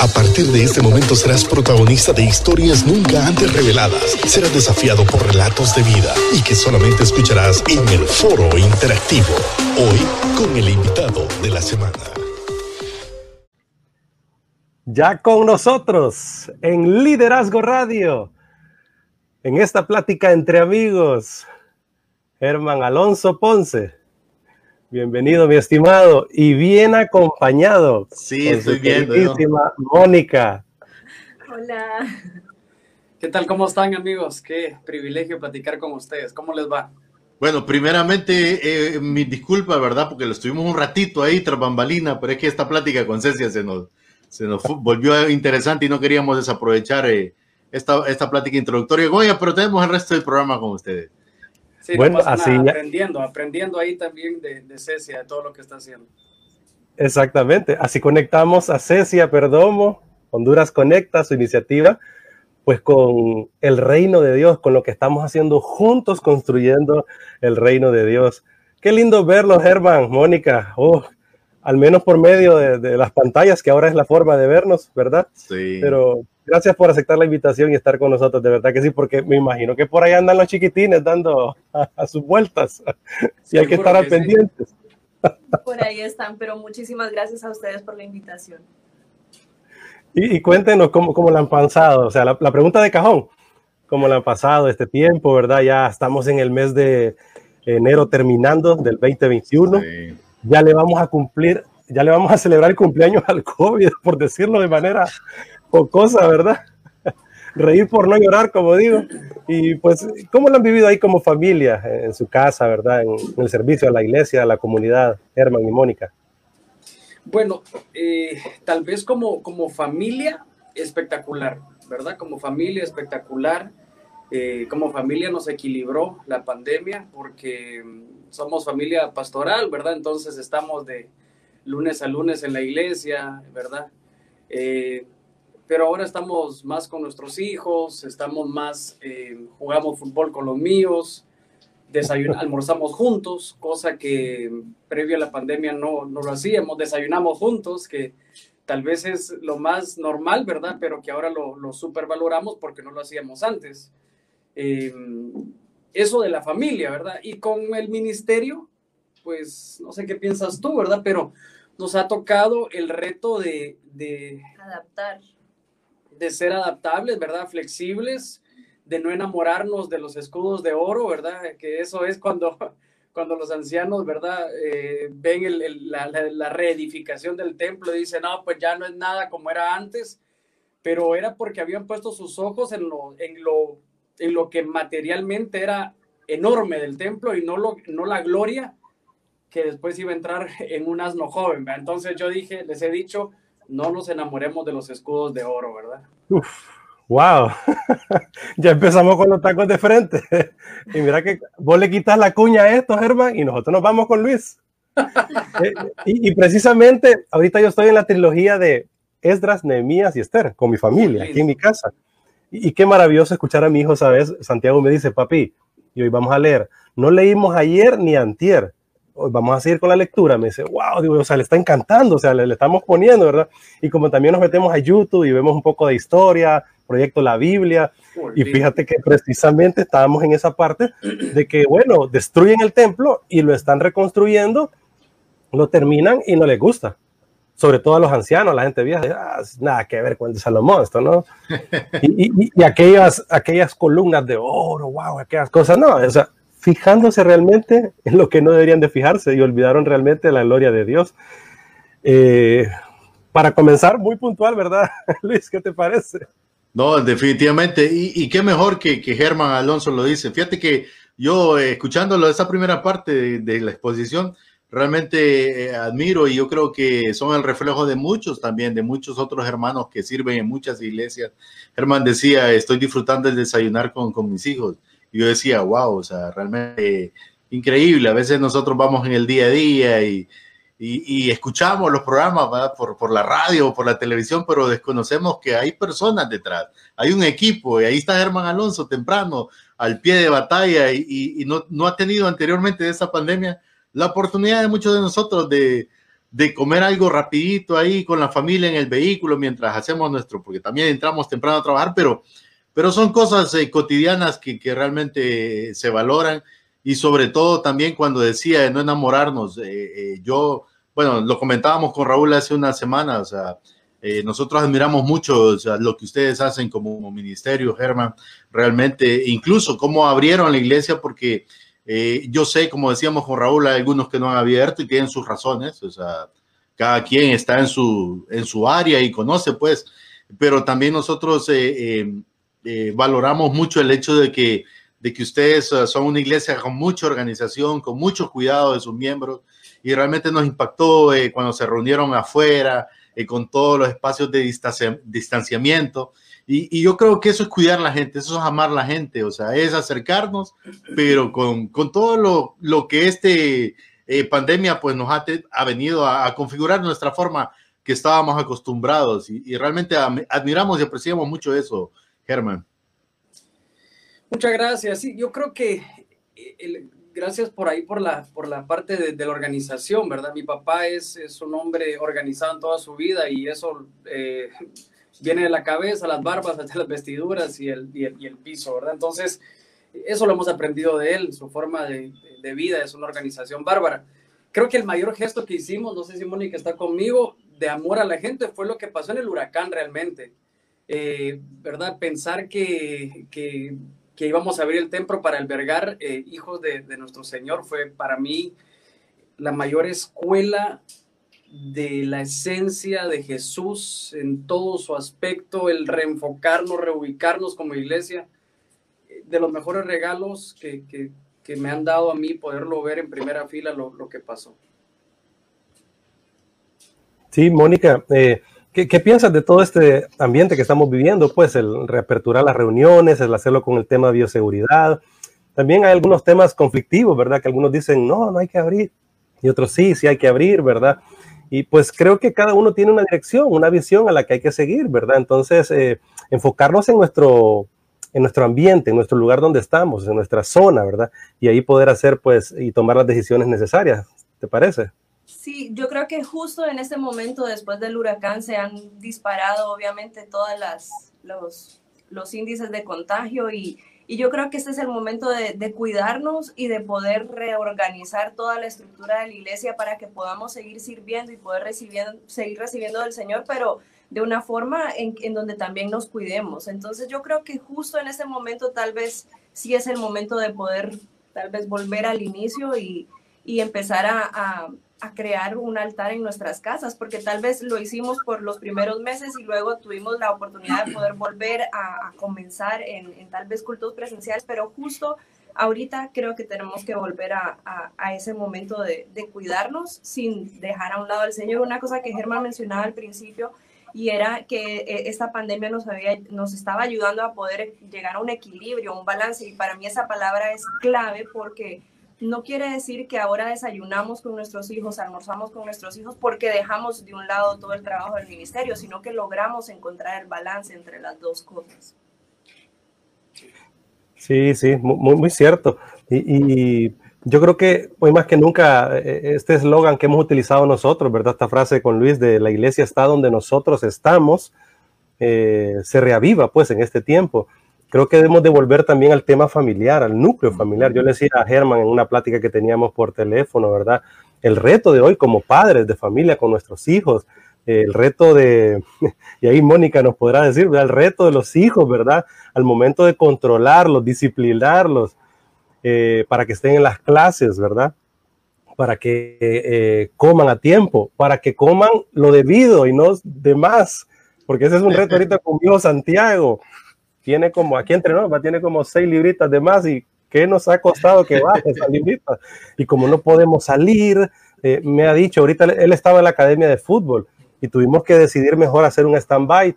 A partir de este momento serás protagonista de historias nunca antes reveladas. Serás desafiado por relatos de vida y que solamente escucharás en el foro interactivo. Hoy con el invitado de la semana. Ya con nosotros en Liderazgo Radio, en esta plática entre amigos, Germán Alonso Ponce. Bienvenido, mi estimado, y bien acompañado. Sí, estoy viendo. Mónica. Hola. ¿Qué tal? ¿Cómo están, amigos? Qué privilegio platicar con ustedes. ¿Cómo les va? Bueno, primeramente, eh, mi disculpa, ¿verdad? Porque lo estuvimos un ratito ahí tras bambalina, pero es que esta plática con Cecia se nos, se nos volvió interesante y no queríamos desaprovechar eh, esta, esta plática introductoria. Goya, pero tenemos el resto del programa con ustedes. Sí, bueno, así aprendiendo, aprendiendo ahí también de, de Cecia, de todo lo que está haciendo. Exactamente, así conectamos a Cecia Perdomo, Honduras Conecta, su iniciativa, pues con el reino de Dios, con lo que estamos haciendo juntos construyendo el reino de Dios. Qué lindo verlo, Germán, Mónica, oh, al menos por medio de, de, las pantallas, que ahora es la forma de vernos, ¿verdad? Sí. Pero gracias por aceptar la invitación y estar con nosotros, de verdad que sí, porque me imagino que por ahí andan los chiquitines dando a, a sus vueltas y hay que estar al pendientes. Sí. Por ahí están, pero muchísimas gracias a ustedes por la invitación. Y, y cuéntenos cómo, cómo la han pasado, o sea, la, la, pregunta de cajón, cómo la han pasado este tiempo, ¿verdad? Ya estamos en el mes de enero terminando del 2021, sí. ya le vamos a cumplir, ya le vamos a celebrar el cumpleaños al COVID, por decirlo de manera cosa, ¿verdad? Reír por no llorar, como digo. Y pues, ¿cómo lo han vivido ahí como familia, en su casa, ¿verdad? En, en el servicio a la iglesia, a la comunidad, Herman y Mónica. Bueno, eh, tal vez como, como familia espectacular, ¿verdad? Como familia espectacular. Eh, como familia nos equilibró la pandemia porque somos familia pastoral, ¿verdad? Entonces estamos de lunes a lunes en la iglesia, ¿verdad? Eh, pero ahora estamos más con nuestros hijos, estamos más, eh, jugamos fútbol con los míos, almorzamos juntos, cosa que previo a la pandemia no, no lo hacíamos, desayunamos juntos, que tal vez es lo más normal, ¿verdad? Pero que ahora lo, lo supervaloramos porque no lo hacíamos antes. Eh, eso de la familia, ¿verdad? Y con el ministerio, pues no sé qué piensas tú, ¿verdad? Pero nos ha tocado el reto de, de adaptar de ser adaptables, ¿verdad? Flexibles, de no enamorarnos de los escudos de oro, ¿verdad? Que eso es cuando, cuando los ancianos, ¿verdad? Eh, ven la, reedificación del templo y dicen, no, pues ya no es nada como era antes, pero era porque habían puesto sus ojos en lo, en lo, en lo que materialmente era enorme del templo y no, lo, no la gloria que después iba a entrar en un asno joven. ¿verdad? Entonces yo dije, les he dicho, no nos enamoremos de los escudos de oro, ¿verdad? Uf, wow, ya empezamos con los tacos de frente. y mira que vos le quitas la cuña a esto, Germán, y nosotros nos vamos con Luis. Eh, y, y, precisamente ahorita yo estoy en la trilogía de Esdras, Nehemías y Esther con mi familia, aquí en mi casa. Y, y, qué maravilloso escuchar a mi hijo, ¿sabes? Santiago me dice, papi, y hoy vamos a leer. No leímos ayer ni antier, vamos a seguir con la lectura. Me dice, wow, digo, o sea, le está encantando, o sea, le, le, estamos poniendo, ¿verdad? Y como también nos metemos a YouTube y vemos un poco de historia, proyecto La Biblia, y fíjate que precisamente estábamos en esa parte de que, bueno, destruyen el templo y lo están reconstruyendo, lo terminan y no les gusta. Sobre todo a los ancianos, a la gente vieja, ah, nada que ver con el de Salomón, esto, ¿no? Y, y, y aquellas, aquellas columnas de oro, wow, aquellas cosas, no, o sea, fijándose realmente en lo que no deberían de fijarse y olvidaron realmente la gloria de Dios. Eh, para comenzar, muy puntual, ¿verdad, Luis? ¿Qué te parece? No, definitivamente. Y, qué mejor que, que, Germán Alonso lo dice. Fíjate que yo, eh, escuchándolo, esa primera parte de, de la exposición, realmente eh, admiro y yo creo que son el reflejo de muchos también, de muchos otros hermanos que sirven en muchas iglesias. Germán decía, estoy disfrutando el desayunar con, con mis hijos. Yo decía, wow, o sea, realmente increíble. A veces nosotros vamos en el día a día y, y, escuchamos los programas por, por, la radio o por la televisión, pero desconocemos que hay personas detrás, hay un equipo y ahí está Germán Alonso temprano al pie de batalla y, no, no, ha tenido anteriormente de esa pandemia la oportunidad de muchos de nosotros de, de comer algo rapidito ahí con la familia en el vehículo mientras hacemos nuestro, porque también entramos temprano a trabajar, pero, pero son cosas eh, cotidianas que, que, realmente se valoran. Y sobre todo también cuando decía de no enamorarnos, eh, eh, yo, bueno, lo comentábamos con Raúl hace una semana, o sea, nosotros admiramos mucho o sea, lo que ustedes hacen como ministerio, Germán, realmente, incluso cómo abrieron la iglesia, porque eh, yo sé, como decíamos con Raúl, hay algunos que no han abierto y tienen sus razones, o sea, cada quien está en su, en su área y conoce, pues, pero también nosotros eh, eh, valoramos mucho el hecho de que, de que ustedes son una iglesia con mucha organización, con mucho cuidado de sus miembros y realmente nos impactó cuando se reunieron afuera, con todos los espacios de distanciamiento. Y, yo creo que eso es cuidar a la gente, eso es amar a la gente, o sea, es acercarnos, pero con, con todo lo, lo, que este eh, pandemia pues nos ha, ha venido a, configurar nuestra forma que estábamos acostumbrados. Y, realmente admiramos y apreciamos mucho eso, Germán. Muchas gracias. Yo creo que eh, gracias por ahí, por la, por la parte de, de, la organización, ¿verdad? Mi papá es, es un hombre organizado en toda su vida y eso... Eh, viene de la cabeza, las barbas, hasta las vestiduras y el, y el, piso, ¿verdad? Entonces, eso lo hemos aprendido de él, su forma de, de, vida es una organización bárbara. Creo que el mayor gesto que hicimos, no sé si Mónica está conmigo, de amor a la gente fue lo que pasó en el huracán realmente. Eh, ¿Verdad? Pensar que, que, que, íbamos a abrir el templo para albergar eh, hijos de, de nuestro Señor fue para mí la mayor escuela de la esencia de Jesús en todo su aspecto, el reenfocarnos, reubicarnos como iglesia, de los mejores regalos que, que, me han dado a mí poderlo ver en primera fila lo, lo que pasó. Sí, Mónica, eh, ¿qué, ¿qué, piensas de todo este ambiente que estamos viviendo? Pues el reaperturar las reuniones, el hacerlo con el tema de bioseguridad. También hay algunos temas conflictivos, ¿verdad? Que algunos dicen, no, no hay que abrir. Y otros sí, sí hay que abrir, ¿verdad? Y pues creo que cada uno tiene una dirección, una visión a la que hay que seguir, ¿verdad? Entonces, eh, enfocarnos en nuestro, en nuestro ambiente, en nuestro lugar donde estamos, en nuestra zona, ¿verdad? Y ahí poder hacer, pues, y tomar las decisiones necesarias, ¿te parece? Sí, yo creo que justo en este momento, después del huracán, se han disparado, obviamente, todas las, los, los índices de contagio y, y yo creo que este es el momento de, cuidarnos y de poder reorganizar toda la estructura de la iglesia para que podamos seguir sirviendo y poder recibir, seguir recibiendo del Señor, pero de una forma en, donde también nos cuidemos. Entonces yo creo que justo en este momento tal vez sí es el momento de poder tal vez volver al inicio y, empezar a, a crear un altar en nuestras casas, porque tal vez lo hicimos por los primeros meses y luego tuvimos la oportunidad de poder volver a, comenzar en, tal vez cultos presenciales, pero justo ahorita creo que tenemos que volver a, a, ese momento de, de, cuidarnos sin dejar a un lado al Señor. Una cosa que Germán mencionaba al principio y era que eh, esta pandemia nos, había, nos estaba ayudando a poder llegar a un equilibrio, un balance, y para mí esa palabra es clave porque no quiere decir que ahora desayunamos con nuestros hijos, almorzamos con nuestros hijos porque dejamos de un lado todo el trabajo del ministerio, sino que logramos encontrar el balance entre las dos cosas. Sí, sí, muy, cierto. Y, yo creo que hoy más que nunca eh, este eslogan que hemos utilizado nosotros, ¿verdad? Esta frase con Luis de la iglesia está donde nosotros estamos, eh, se reaviva pues en este tiempo creo que debemos devolver también al tema familiar, al núcleo familiar. Yo le decía a Germán en una plática que teníamos por teléfono, ¿verdad? El reto de hoy como padres de familia con nuestros hijos, el reto de, y ahí Mónica nos podrá decir, ¿verdad? el reto de los hijos, ¿verdad? Al momento de controlarlos, disciplinarlos, eh, para que estén en las clases, ¿verdad? Para que eh, coman a tiempo, para que coman lo debido y no de más, porque ese es un reto ahorita conmigo, Santiago tiene como, aquí entre nosotros, tiene como seis libritas de más y ¿qué nos ha costado que baje esa librita? Y como no podemos salir, eh, me ha dicho, ahorita él estaba en la academia de fútbol y tuvimos que decidir mejor hacer un stand-by.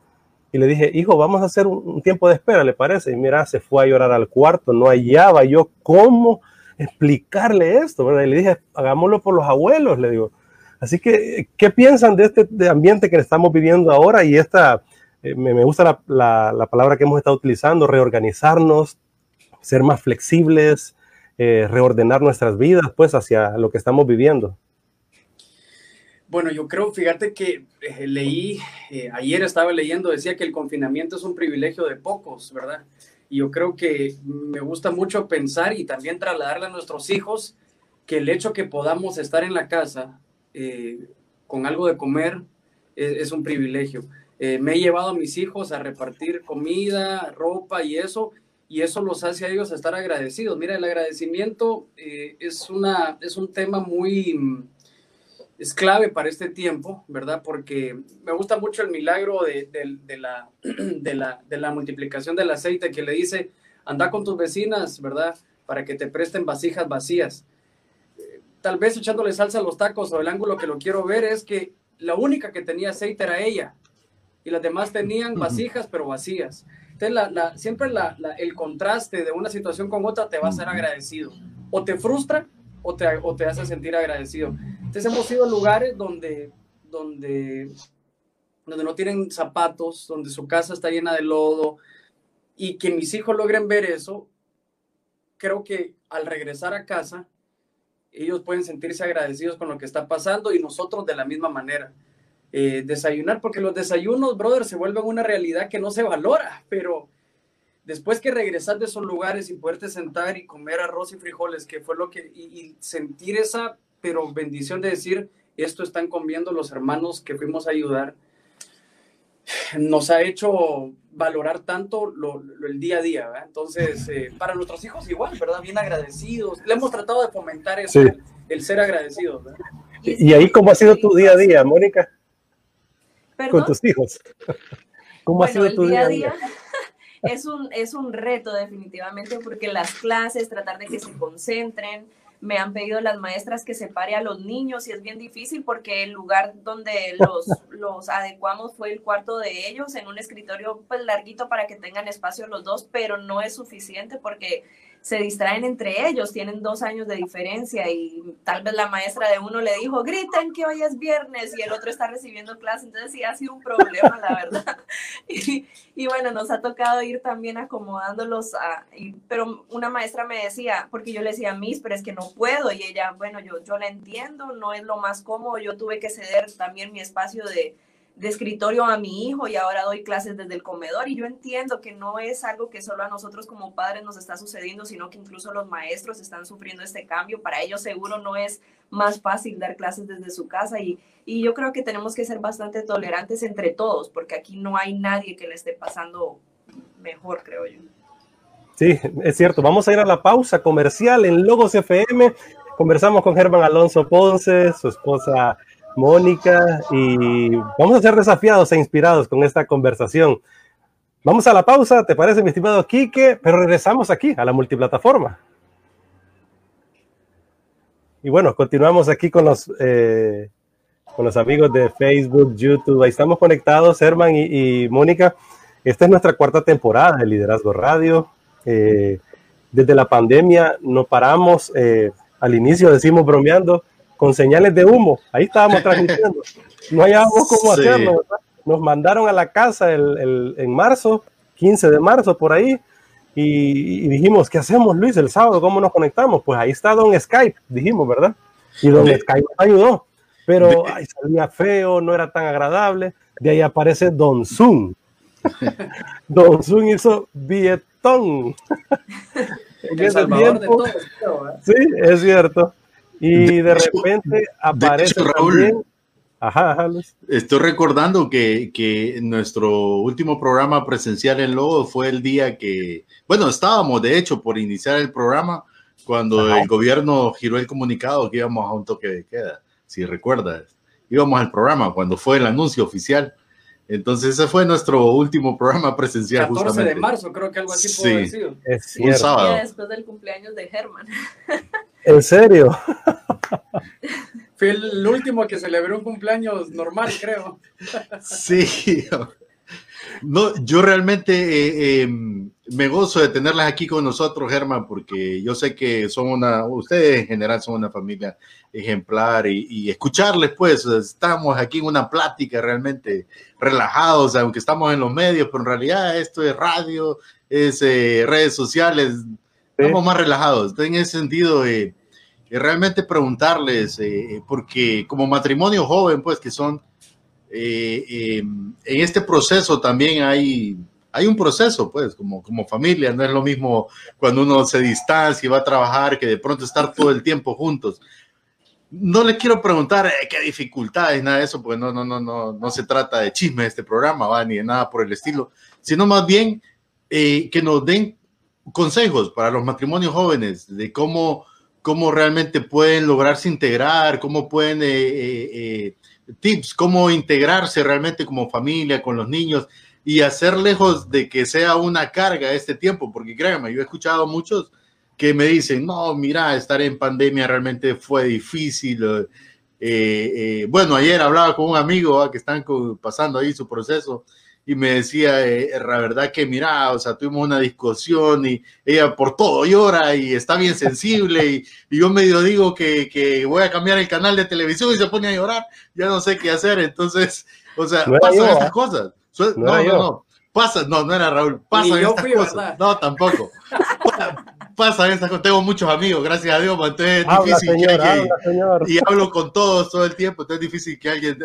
Y le dije, hijo, vamos a hacer un, tiempo de espera, ¿le parece? Y mira, se fue a llorar al cuarto, no hallaba yo cómo explicarle esto, ¿verdad? Y le dije, hagámoslo por los abuelos, le digo. Así que, ¿qué piensan de este ambiente que estamos viviendo ahora y esta eh, me, gusta la, palabra que hemos estado utilizando, reorganizarnos, ser más Bueno, yo creo, fíjate que eh, leí, eh, ayer estaba leyendo, decía que el confinamiento es un privilegio de pocos, ¿verdad? Y yo creo que me gusta mucho pensar y también trasladarle a nuestros hijos que el hecho que podamos estar en la casa eh, con algo de comer es, un privilegio. Me he llevado a mis hijos a repartir comida, ropa y eso, y eso los hace a ellos estar agradecidos. Mira, el agradecimiento es, una, es un tema muy es clave para este tiempo, ¿verdad? Porque me gusta mucho el milagro de, la, de, la, multiplicación del aceite que le dice, anda con tus vecinas, ¿verdad? Para que te presten vasijas vacías. Tal vez echándole salsa a los tacos o el ángulo que lo quiero ver es que la única que tenía aceite era ella y las demás tenían vasijas pero vacías. Entonces, siempre el contraste de una situación con otra te va a ser agradecido. O te frustra o te, o te hace sentir agradecido. Entonces hemos ido a lugares donde, donde, donde no tienen zapatos, donde su casa está llena de lodo y que mis hijos logren ver eso, creo que al regresar a casa, ellos pueden sentirse agradecidos con lo que está pasando y nosotros de la misma manera. Eh, desayunar, porque los desayunos, brother, se vuelven una realidad que no se valora, pero después que regresar de esos lugares y poderte sentar y comer arroz y frijoles, que fue lo que, y, sentir esa, pero bendición de decir, esto están comiendo los hermanos que fuimos a ayudar, nos ha hecho valorar tanto lo, el día a día, ¿verdad? Entonces, eh, para nuestros hijos igual, ¿verdad? Bien agradecidos. Le hemos tratado de fomentar eso, el, ser agradecidos, ¿verdad? ¿Y, ahí cómo ha sido tu día a día, Mónica? Con tus hijos. ¿Cómo ha sido tu día a día? es un, es un reto definitivamente porque las clases, tratar de que se concentren, me han pedido las maestras que separe a los niños y es bien difícil porque el lugar donde los, los adecuamos fue el cuarto de ellos en un escritorio pues larguito para que tengan espacio los dos, pero no es suficiente porque se distraen entre ellos, tienen dos años de diferencia y tal vez la maestra de uno le dijo, griten que hoy es viernes y el otro está recibiendo clase, entonces sí ha sido un problema, la verdad. Y, bueno, nos ha tocado ir también acomodándolos, a, pero una maestra me decía, porque yo le decía, Miss, pero es que no puedo, y ella, bueno, yo, yo la entiendo, no es lo más cómodo, yo tuve que ceder también mi espacio de de escritorio a mi hijo y ahora doy clases desde el comedor y yo entiendo que no es algo que solo a nosotros como padres nos está sucediendo, sino que incluso los maestros están sufriendo este cambio. Para ellos seguro no es más fácil dar clases desde su casa y, y yo creo que tenemos que ser bastante tolerantes entre todos porque aquí no hay nadie que le esté pasando mejor, creo yo. Sí, es cierto. Vamos a ir a la pausa comercial en Logos FM. Conversamos con Germán Alonso Ponce, su esposa Mónica, y vamos a ser desafiados e inspirados con esta conversación. Vamos a la pausa, ¿te parece, mi estimado Quique? Pero regresamos aquí a la multiplataforma. Y bueno, continuamos aquí con los, eh, con los amigos de Facebook, YouTube. Ahí estamos conectados, Herman y, Mónica. Esta es nuestra cuarta temporada de Liderazgo Radio. Eh, desde la pandemia no paramos. Eh, al inicio decimos bromeando, con señales de humo. Ahí estábamos transmitiendo. No hallábamos cómo hacerlo. Nos mandaron a la casa el, en marzo, 15 de marzo, por ahí. Y, dijimos, ¿qué hacemos, Luis, el sábado? ¿Cómo nos conectamos? Pues ahí está Don Skype, dijimos, ¿verdad? Y Don Skype nos ayudó. Pero ay, salía feo, no era tan agradable. De ahí aparece Don Zoom. Don Zoom hizo billetón. en ese tiempo, sí, es cierto. Y de, repente aparece Raúl, Ajá, Estoy recordando que, que, nuestro último programa presencial en Lobo fue el día que, bueno, estábamos de hecho por iniciar el programa cuando el gobierno giró el comunicado que íbamos a un toque de queda, si recuerdas. Íbamos al programa cuando fue el anuncio oficial. Entonces ese fue nuestro último programa presencial. 14 de marzo, creo que algo así sí, pudo decir. Es un sábado. después del cumpleaños de Germán. ¿En serio? Fue el último que celebró un cumpleaños normal, creo. Sí. No, yo realmente eh, em, me gozo de tenerlas aquí con nosotros, Germán, porque yo sé que son una, ustedes en general son una familia ejemplar y, escucharles, pues, estamos aquí en una plática realmente relajados, aunque estamos en los medios, pero en realidad esto es radio, es eh, redes sociales, estamos más relajados. En ese sentido, eh, y realmente preguntarles, eh, porque como matrimonio joven, pues que son, eh, en este proceso también hay, hay un proceso, pues, como, como familia, no es lo mismo cuando uno se distancia y va a trabajar que de pronto estar todo el tiempo juntos. No le quiero preguntar qué dificultades, nada de eso, porque no, no, no, no, no se trata de chisme este programa, ¿va? ni de nada por el estilo, sino más bien que nos den consejos para los matrimonios jóvenes de cómo cómo realmente pueden lograrse integrar, cómo pueden, eh, eh, eh, tips, cómo integrarse realmente como familia con los niños y hacer lejos de que sea una carga este tiempo, porque créanme, yo he escuchado muchos que me dicen, no, mira, estar en pandemia realmente fue difícil. bueno, ayer hablaba con un amigo ah, que están pasando ahí su proceso y me decía, eh, la verdad que mira, o sea, tuvimos una discusión y ella por todo llora y está bien sensible y, yo medio digo que, que, voy a cambiar el canal de televisión y se pone a llorar, ya no sé qué hacer, entonces, o sea, pasan estas cosas. No, no, no, pasa, no, no era Raúl, pasan estas cosas. No, tampoco. pasan estas cosas, tengo muchos amigos, gracias a Dios, entonces es difícil que alguien, y hablo con todos todo el tiempo, entonces es difícil que alguien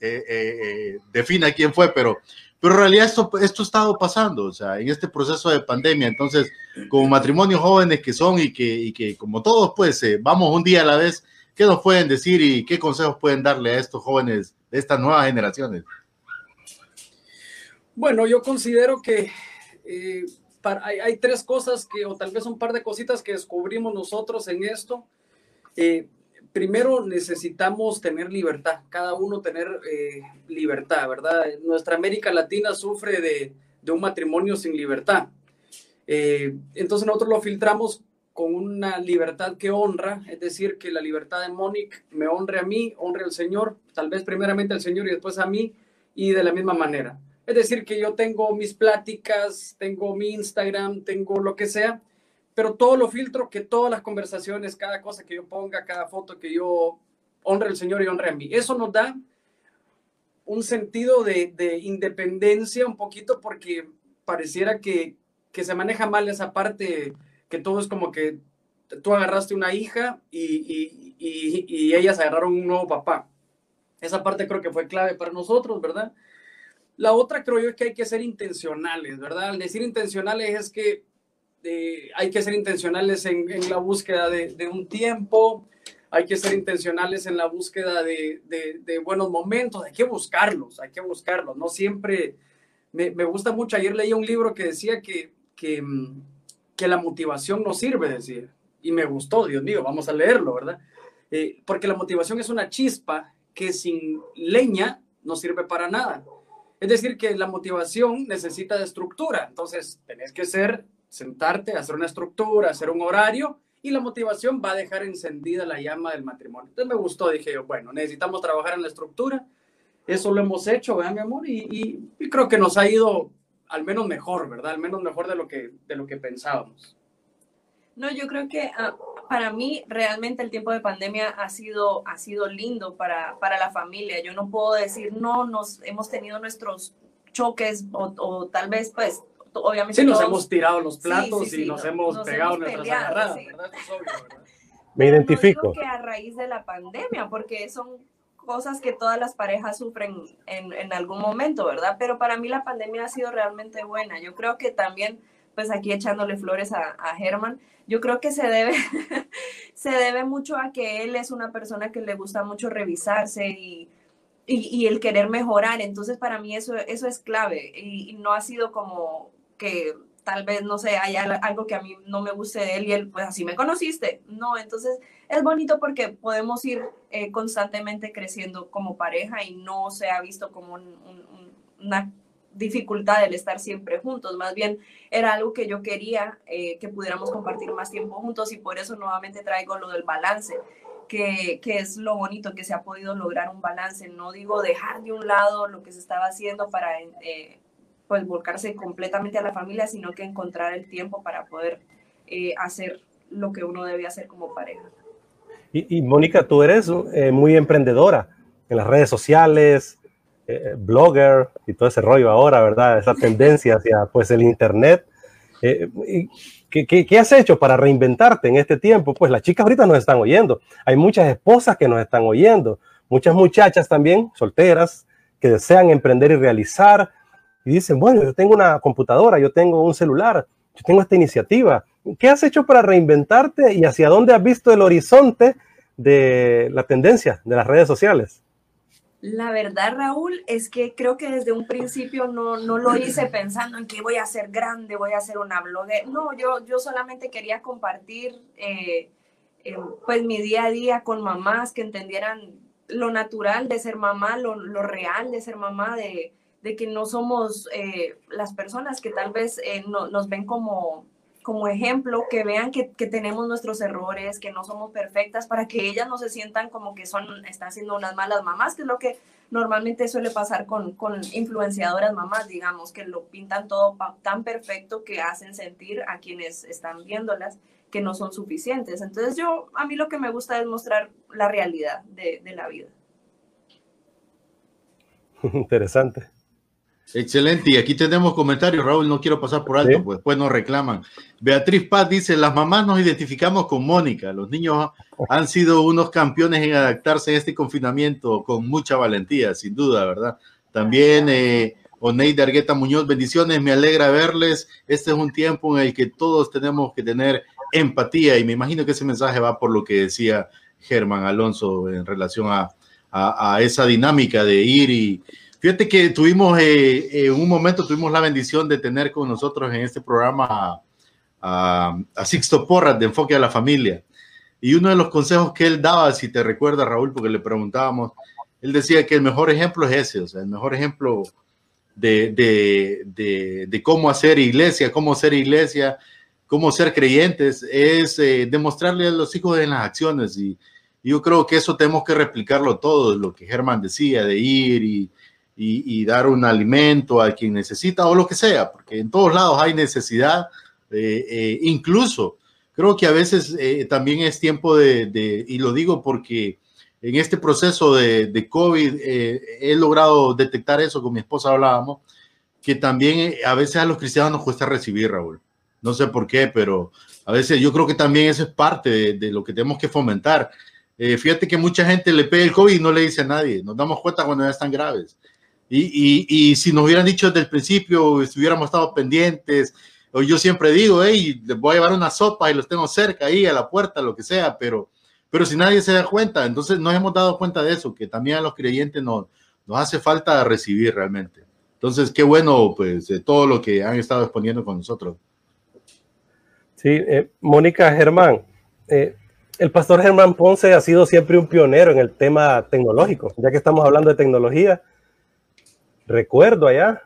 eh, eh, defina quién fue, pero pero en realidad esto, esto ha estado pasando, o sea, en este proceso de pandemia. Entonces, como matrimonios jóvenes que son y que, y que como todos, pues, eh, vamos un día a la vez, ¿qué nos pueden decir y qué consejos pueden darle a estos jóvenes de estas nuevas generaciones? Bueno, yo considero que eh, hay, tres cosas que, o tal vez un par de cositas que descubrimos nosotros en esto. Eh, primero necesitamos tener libertad, cada uno tener eh, libertad, ¿verdad? Nuestra América Latina sufre de, un matrimonio sin libertad. Eh, entonces nosotros lo filtramos con una libertad que honra, es decir, que la libertad de Mónica me honre a mí, honre al Señor, tal vez primeramente al Señor y después a mí, y de la misma manera. Es decir, que yo tengo mis pláticas, tengo mi Instagram, tengo lo que sea, pero todo lo filtro, que todas las conversaciones, cada cosa que yo ponga, cada foto que yo honre al Señor y honre a mí. Eso nos da un sentido de, de independencia un poquito porque pareciera que, que, se maneja mal esa parte, que todo es como que tú agarraste una hija y, y, y, y ellas agarraron un nuevo papá. Esa parte creo que fue clave para nosotros, ¿verdad? La otra creo yo es que hay que ser intencionales, ¿verdad? Al decir intencionales es que hay que ser intencionales en, la búsqueda de, un tiempo, hay que ser intencionales en la búsqueda de, buenos momentos, hay que buscarlos, hay que buscarlos, no siempre, me, gusta mucho, ayer leí un libro que decía que, que, la motivación no sirve, decir, y me gustó, Dios mío, vamos a leerlo, ¿verdad? Eh, porque la motivación es una chispa que sin leña no sirve para nada. Es decir, que la motivación necesita de estructura, entonces tenés que ser sentarte, hacer una estructura, hacer un horario y la motivación va a dejar encendida la llama del matrimonio. Entonces me gustó, dije yo, bueno, necesitamos trabajar en la estructura, eso lo hemos hecho, vean mi amor, y, creo que nos ha ido al menos mejor, ¿verdad? Al menos mejor de lo que, de lo que pensábamos. No, yo creo que ah, para mí realmente el tiempo de pandemia ha sido, ha sido lindo para, para la familia. Yo no puedo decir, no, nos hemos tenido nuestros choques o tal vez pues obviamente. Sí, nos hemos tirado los platos y nos hemos pegado nuestras agarradas, ¿verdad? Me identifico. que a raíz de la pandemia, porque son cosas que todas las parejas sufren en, en, algún momento, ¿verdad? Pero para mí la pandemia ha sido realmente buena. Yo creo que también, pues aquí echándole flores a, a Germán, yo creo que se debe, se debe mucho a que él es una persona que le gusta mucho revisarse y, y, y el querer mejorar. Entonces, para mí eso, eso es clave y no ha sido como que tal vez, no sé, haya algo que a mí no me guste de él y él, pues así me conociste. No, entonces es bonito porque podemos ir eh, constantemente creciendo como pareja y no se ha visto como una dificultad el estar siempre juntos. Más bien era algo que yo quería eh, que pudiéramos compartir más tiempo juntos y por eso nuevamente traigo lo del balance. Que, que, es lo bonito que se ha podido lograr un balance. No digo dejar de un lado lo que se estaba haciendo para eh, pues volcarse completamente a la familia, sino que encontrar el tiempo para poder eh, hacer lo que uno debe hacer como pareja. Y, Mónica, tú eres eh, muy emprendedora en las redes sociales, eh, blogger y todo ese rollo ahora, ¿verdad? Esa tendencia hacia pues el internet. Eh, ¿qué, qué, has hecho para reinventarte en este tiempo? Pues las chicas ahorita nos están oyendo. Hay muchas esposas que nos están oyendo, muchas muchachas también, solteras, que desean emprender y realizar. Y dicen, bueno, yo tengo una computadora, yo tengo un celular, yo tengo esta iniciativa. ¿Qué has hecho para reinventarte y hacia dónde has visto el horizonte de la tendencia de las redes sociales? La verdad, Raúl, es que creo que desde un principio no, no lo hice pensando en que voy a ser grande, voy a ser una blogger. No, yo, yo solamente quería compartir eh, eh, pues mi día a día con mamás que entendieran lo natural de ser mamá, lo, lo real de ser mamá, de, de que no somos eh, las personas que tal vez no, nos ven como como ejemplo, que vean que, tenemos nuestros errores, que no somos perfectas, para que ellas no se sientan como que son, están siendo unas malas mamás, que es lo que normalmente suele pasar con, con influenciadoras mamás, digamos, que lo pintan todo tan perfecto que hacen sentir a quienes están viéndolas que no son suficientes. Entonces yo, a mí lo que me gusta es mostrar la realidad de la vida. Interesante. Excelente, y aquí tenemos comentarios, Raúl, no quiero pasar por alto, pues después nos reclaman. Beatriz Paz dice, las mamás nos identificamos con Mónica, los niños han sido unos campeones en adaptarse a este confinamiento con mucha valentía, sin duda, ¿verdad? También eh, Oneida Argueta Muñoz, bendiciones, me alegra verles, este es un tiempo en el que todos tenemos que tener empatía y me imagino que ese mensaje va por lo que decía Germán Alonso en relación a, a esa dinámica de ir y Fíjate que tuvimos, eh, en un momento tuvimos la bendición de tener con nosotros en este programa a, Sixto Porras de Enfoque a la Familia. Y uno de los consejos que él daba, si te recuerdas, Raúl, porque le preguntábamos, él decía que el mejor ejemplo es ese, o sea, el mejor ejemplo de, de, de, de cómo hacer iglesia, cómo ser iglesia, cómo ser creyentes, es eh, demostrarle a los hijos en las acciones. Y, yo creo que eso tenemos que replicarlo todo, lo que Germán decía, de ir y, y, dar un alimento a quien necesita o lo que sea, porque en todos lados hay necesidad, eh, eh, incluso creo que a veces eh, también es tiempo de, y lo digo porque en este proceso de, de COVID he logrado detectar eso, con mi esposa hablábamos, que también a veces a los cristianos nos cuesta recibir, Raúl. No sé por qué, pero a veces yo creo que también eso es parte de, lo que tenemos que fomentar. fíjate que mucha gente le pega el COVID y no le dice a nadie. Nos damos cuenta cuando ya están graves. Y, y, si nos hubieran dicho desde el principio, estuviéramos estado pendientes, o yo siempre digo, hey, les voy a llevar una sopa y los tengo cerca ahí a la puerta, lo que sea, pero, pero si nadie se da cuenta, entonces nos hemos dado cuenta de eso, que también a los creyentes nos, nos hace falta recibir realmente. Entonces, qué bueno, pues, de todo lo que han estado exponiendo con nosotros. Sí, eh, Mónica Germán, eh, el pastor Germán Ponce ha sido siempre un pionero en el tema tecnológico, ya que estamos hablando de tecnología recuerdo allá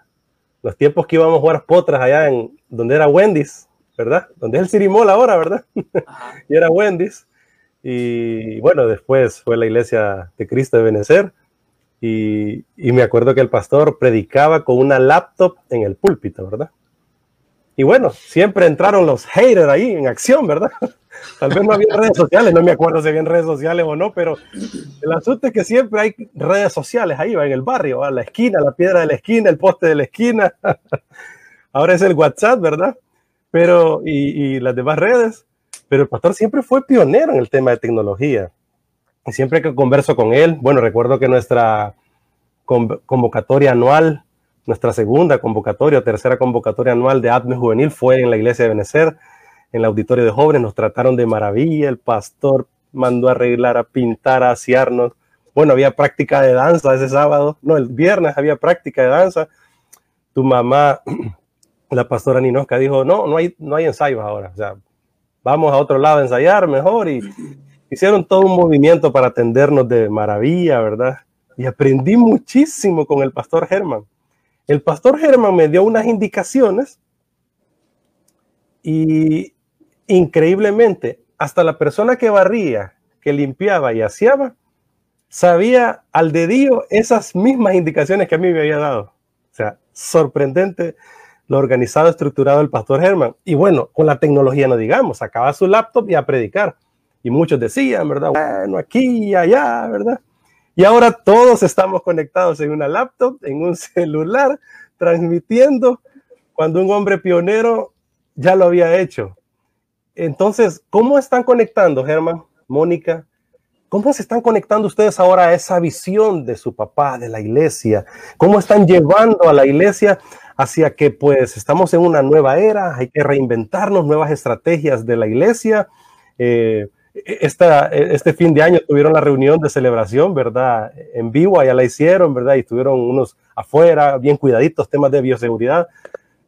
los tiempos que íbamos a jugar potras allá en donde era Wendy's, ¿verdad? Donde es el Cirimol ahora, ¿verdad? y era Wendy's. Y bueno, después fue la iglesia de Cristo de Benecer. Y, y me acuerdo que el pastor predicaba con una laptop en el púlpito, ¿verdad? Y bueno, siempre entraron los haters ahí en acción, ¿verdad? Tal vez no había redes sociales, no me acuerdo si había redes sociales o no, pero el asunto es que siempre hay redes sociales ahí, va en el barrio, a la esquina, la piedra de la esquina, el poste de la esquina. Ahora es el WhatsApp, ¿verdad? Pero, y, y las demás redes. Pero el pastor siempre fue pionero en el tema de tecnología. Y siempre que converso con él, bueno, recuerdo que nuestra convocatoria anual nuestra segunda convocatoria, tercera convocatoria anual de ADME Juvenil fue en la iglesia de Benecer, en el auditorio de jóvenes. Nos trataron de maravilla. El pastor mandó a arreglar, a pintar, a asearnos. Bueno, había práctica de danza ese sábado. No, el viernes había práctica de danza. Tu mamá, la pastora Ninosca, dijo: No, no hay, no hay ensayos ahora. O sea, vamos a otro lado a ensayar mejor. Y hicieron todo un movimiento para atendernos de maravilla, ¿verdad? Y aprendí muchísimo con el pastor Germán el pastor Germán me dio unas indicaciones y increíblemente, hasta la persona que barría, que limpiaba y aseaba, sabía al dedillo esas mismas indicaciones que a mí me había dado. O sea, sorprendente lo organizado, estructurado del pastor Germán. Y bueno, con la tecnología no digamos, sacaba su laptop y a predicar. Y muchos decían, ¿verdad? Bueno, aquí y allá, ¿verdad? Y ahora todos estamos conectados en una laptop, en un celular, transmitiendo, cuando un hombre pionero ya lo había hecho. Entonces, ¿cómo están conectando, Germán, Mónica? ¿Cómo se están conectando ustedes ahora a esa visión de su papá, de la iglesia? ¿Cómo están llevando a la iglesia hacia que pues estamos en una nueva era, hay que reinventarnos nuevas estrategias de la iglesia? Eh, esta, este fin de año tuvieron la reunión de celebración, ¿verdad? En vivo, allá la hicieron, ¿verdad? Y tuvieron unos afuera, bien cuidaditos, temas de bioseguridad.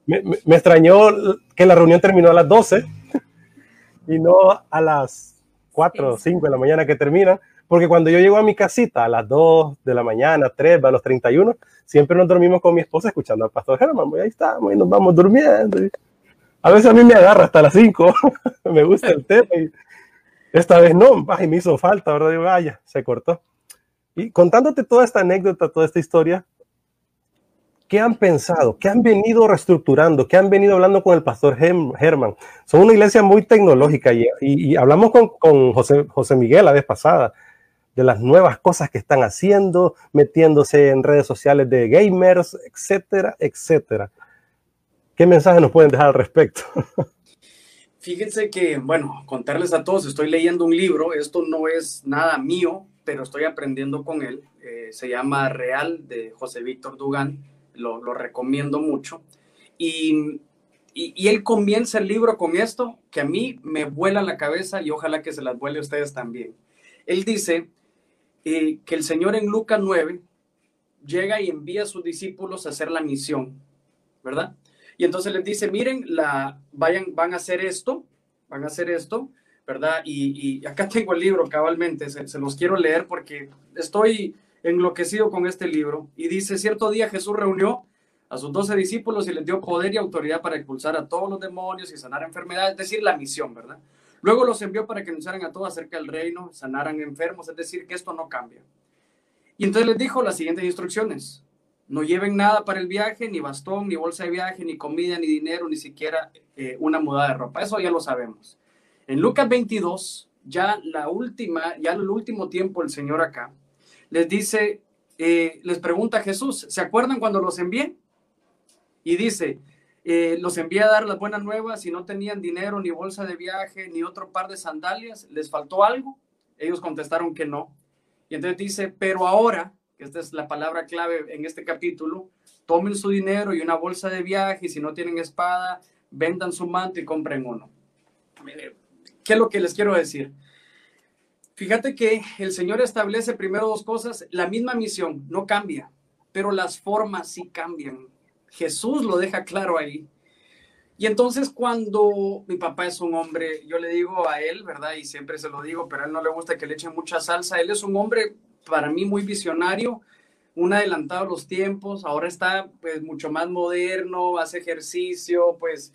Me, me extrañó que la reunión terminó a las 12 y no a las 4 o 5 de la mañana que terminan, porque cuando yo llego a mi casita a las 2 de la mañana, 3, a los 31, siempre nos dormimos con mi esposa escuchando al pastor Germán, y ahí estamos y nos vamos durmiendo. a veces a mí me agarra hasta las 5, me gusta el tema y esta vez no, y me hizo falta, ¿verdad? Digo, vaya, se cortó. Y contándote toda esta anécdota, toda esta historia, ¿Qué han pensado? ¿Qué han venido reestructurando? ¿Qué han venido hablando con el pastor Germán? Son una iglesia muy tecnológica y, hablamos con, José, José, Miguel la vez pasada de las nuevas cosas que están haciendo, metiéndose en redes sociales de gamers, etcétera, etcétera. ¿Qué mensaje nos pueden dejar al respecto? Fíjense que, bueno, contarles a todos, estoy leyendo un libro, esto no es nada mío, pero estoy aprendiendo con él. Eh, se llama Real de José Víctor Dugan lo, recomiendo mucho. Y, él comienza el libro con esto, que a mí me vuela la cabeza y ojalá que se las vuele a ustedes también. Él dice eh, que el Señor en Lucas 9 llega y envía a sus discípulos a hacer la misión, ¿verdad? Y entonces les dice, miren, vayan, van a hacer esto, van a hacer esto, ¿verdad? Y, y acá tengo el libro cabalmente, se, se, los quiero leer porque estoy enloquecido con este libro. Y dice, cierto día Jesús reunió a sus doce discípulos y les dio poder y autoridad para expulsar a todos los demonios y sanar enfermedades, es decir, la misión, ¿verdad? Luego los envió para que anunciaran a todos acerca del reino, sanaran enfermos, es decir, que esto no cambia. Y entonces les dijo las siguientes instrucciones. No lleven nada para el viaje, ni bastón, ni bolsa de viaje, ni comida, ni dinero, ni siquiera eh, una mudada de ropa. Eso ya lo sabemos. En Lucas 22, ya la última, ya el último tiempo el Señor acá, les dice, eh, les pregunta a Jesús, ¿se acuerdan cuando los envié? Y dice, eh, los envié a dar las buenas nuevas y no tenían dinero, ni bolsa de viaje, ni otro par de sandalias, ¿les faltó algo? Ellos contestaron que no. Y entonces dice, pero ahora, que esta es la palabra clave en este capítulo, tomen su dinero y una bolsa de viaje y si no tienen espada, vendan su manto y compren uno. ¿Qué es lo que les quiero decir? Fíjate que el Señor establece primero dos cosas, la misma misión no cambia, pero las formas sí cambian. Jesús lo deja claro ahí. Y entonces cuando mi papá es un hombre, yo le digo a él, ¿verdad? Y siempre se lo digo, pero a él no le gusta que le echen mucha salsa. Él es un hombre para mí muy visionario, un adelantado a los tiempos, ahora está pues mucho más moderno, hace ejercicio, pues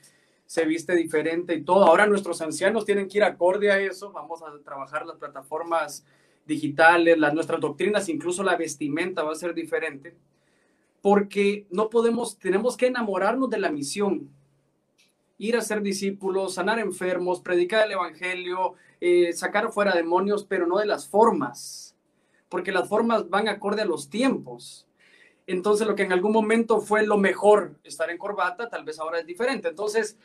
se viste diferente y todo. Ahora nuestros ancianos tienen que ir acorde a eso. Vamos a trabajar las plataformas digitales, las nuestras doctrinas, incluso la vestimenta va a ser diferente. Porque no podemos, tenemos que enamorarnos de la misión. Ir a ser discípulos, sanar enfermos, predicar el evangelio, eh, sacar fuera demonios, pero no de las formas. Porque las formas van acorde a los tiempos. Entonces, lo que en algún momento fue lo mejor, estar en corbata, tal vez ahora es diferente. Entonces,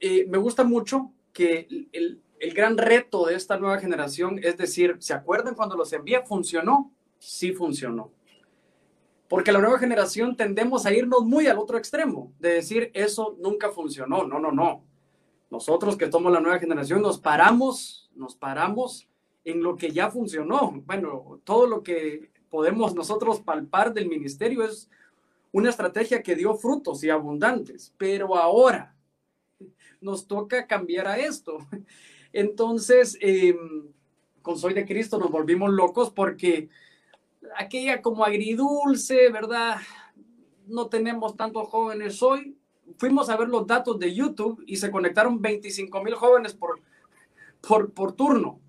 eh, me gusta mucho que el, gran reto de esta nueva generación es decir, ¿se acuerdan cuando los envié? ¿Funcionó? Sí funcionó. Porque la nueva generación tendemos a irnos muy al otro extremo, de decir, eso nunca funcionó. No, no, no. Nosotros que somos la nueva generación nos paramos, nos paramos en lo que ya funcionó. Bueno, todo lo que podemos nosotros palpar del ministerio es una estrategia que dio frutos y abundantes. Pero ahora, nos toca cambiar a esto. Entonces, em, con Soy de Cristo nos volvimos locos porque aquella como agridulce, ¿verdad? No tenemos tantos jóvenes hoy. Fuimos a ver los datos de YouTube y se conectaron 25 mil jóvenes por, por, por turno.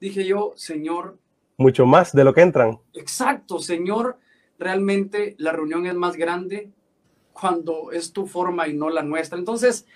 Dije yo, Señor. Mucho más de lo que entran. Exacto, Señor. Realmente la reunión es más grande cuando es tu forma y no la nuestra. Entonces,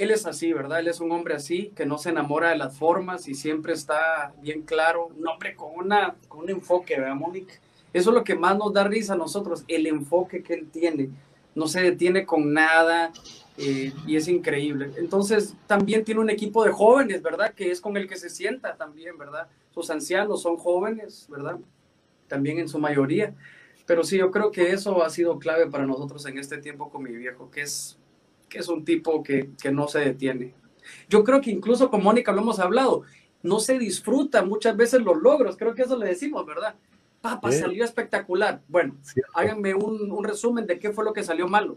él es así, ¿verdad? Él es un hombre así, que no se enamora de las formas y siempre está bien claro. Un hombre con, una, con un enfoque, ¿verdad, Mónica? Eso es lo que más nos da risa a nosotros, el enfoque que él tiene. no se detiene con nada eh, y es increíble. Entonces también tiene un equipo de jóvenes, ¿verdad? Que es con el que se sienta también, ¿verdad? Sus ancianos son jóvenes, ¿verdad? También en su mayoría. Pero sí, yo creo que eso ha sido clave para nosotros en este tiempo con mi viejo, que es, que es un tipo que, que no se detiene. Yo creo que incluso con Mónica lo hemos hablado, no se disfruta muchas veces los logros, creo que eso le decimos, ¿verdad? Papa, salió espectacular. Bueno, háganme un, un, resumen de qué fue lo que salió malo.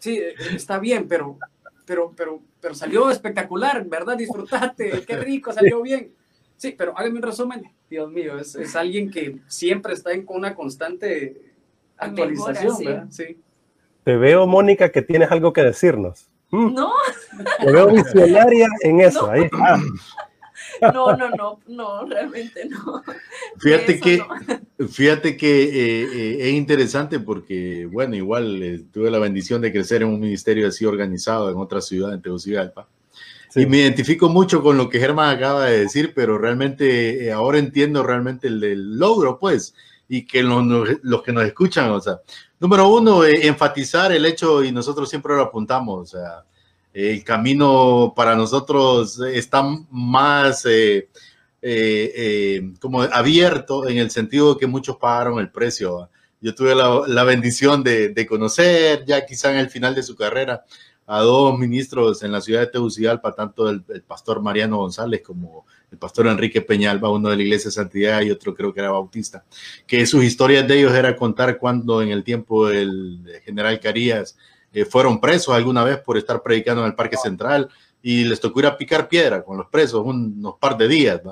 Sí, eh, está bien, pero, pero, pero, pero salió espectacular, ¿verdad? Disfrutate, qué rico, salió bien. Sí, pero háganme un resumen. Dios mío, es, es alguien que siempre está en una constante actualización, ¿verdad? Sí. Te veo, Mónica, que tienes algo que decirnos. Mm. No. Te veo visionaria en eso, ahí está. No, no, no, no, realmente no. Fíjate que, fíjate que eh, eh, es interesante porque, bueno, igual eh, tuve la bendición de crecer en un ministerio así organizado en otra ciudad, en Tegucigalpa. Y me identifico mucho con lo que Germán acaba de decir, pero realmente ahora entiendo realmente el, logro, pues, y que los, los, que nos escuchan, o sea, número uno, enfatizar el hecho, y nosotros siempre lo apuntamos, o sea, el camino para nosotros está más eh, eh, eh, como abierto en el sentido de que muchos pagaron el precio. Yo tuve la, bendición de, conocer ya quizá en el final de su carrera a dos ministros en la ciudad de Tegucigalpa, tanto el, pastor Mariano González como el pastor Enrique Peñalba, uno de la iglesia de Santidad y otro creo que era bautista, que sus historias de ellos era contar cuando en el tiempo del general Carías eh, fueron presos alguna vez por estar predicando en el Parque Central y les tocó ir a picar piedra con los presos unos par de días,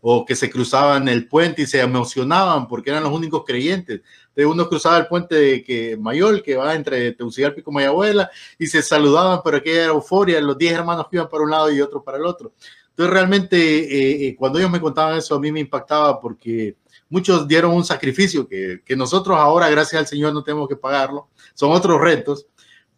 o que se cruzaban el puente y se emocionaban porque eran los únicos creyentes. De uno cruzaba el puente de que mayor que va entre Tegucigalpa y abuela y se saludaban, pero aquella era euforia, los diez hermanos que iban para un lado y otro para el otro. Entonces realmente eh, eh, cuando ellos me contaban eso a mí me impactaba porque muchos dieron un sacrificio que, que nosotros ahora gracias al Señor no tenemos que pagarlo, son otros retos,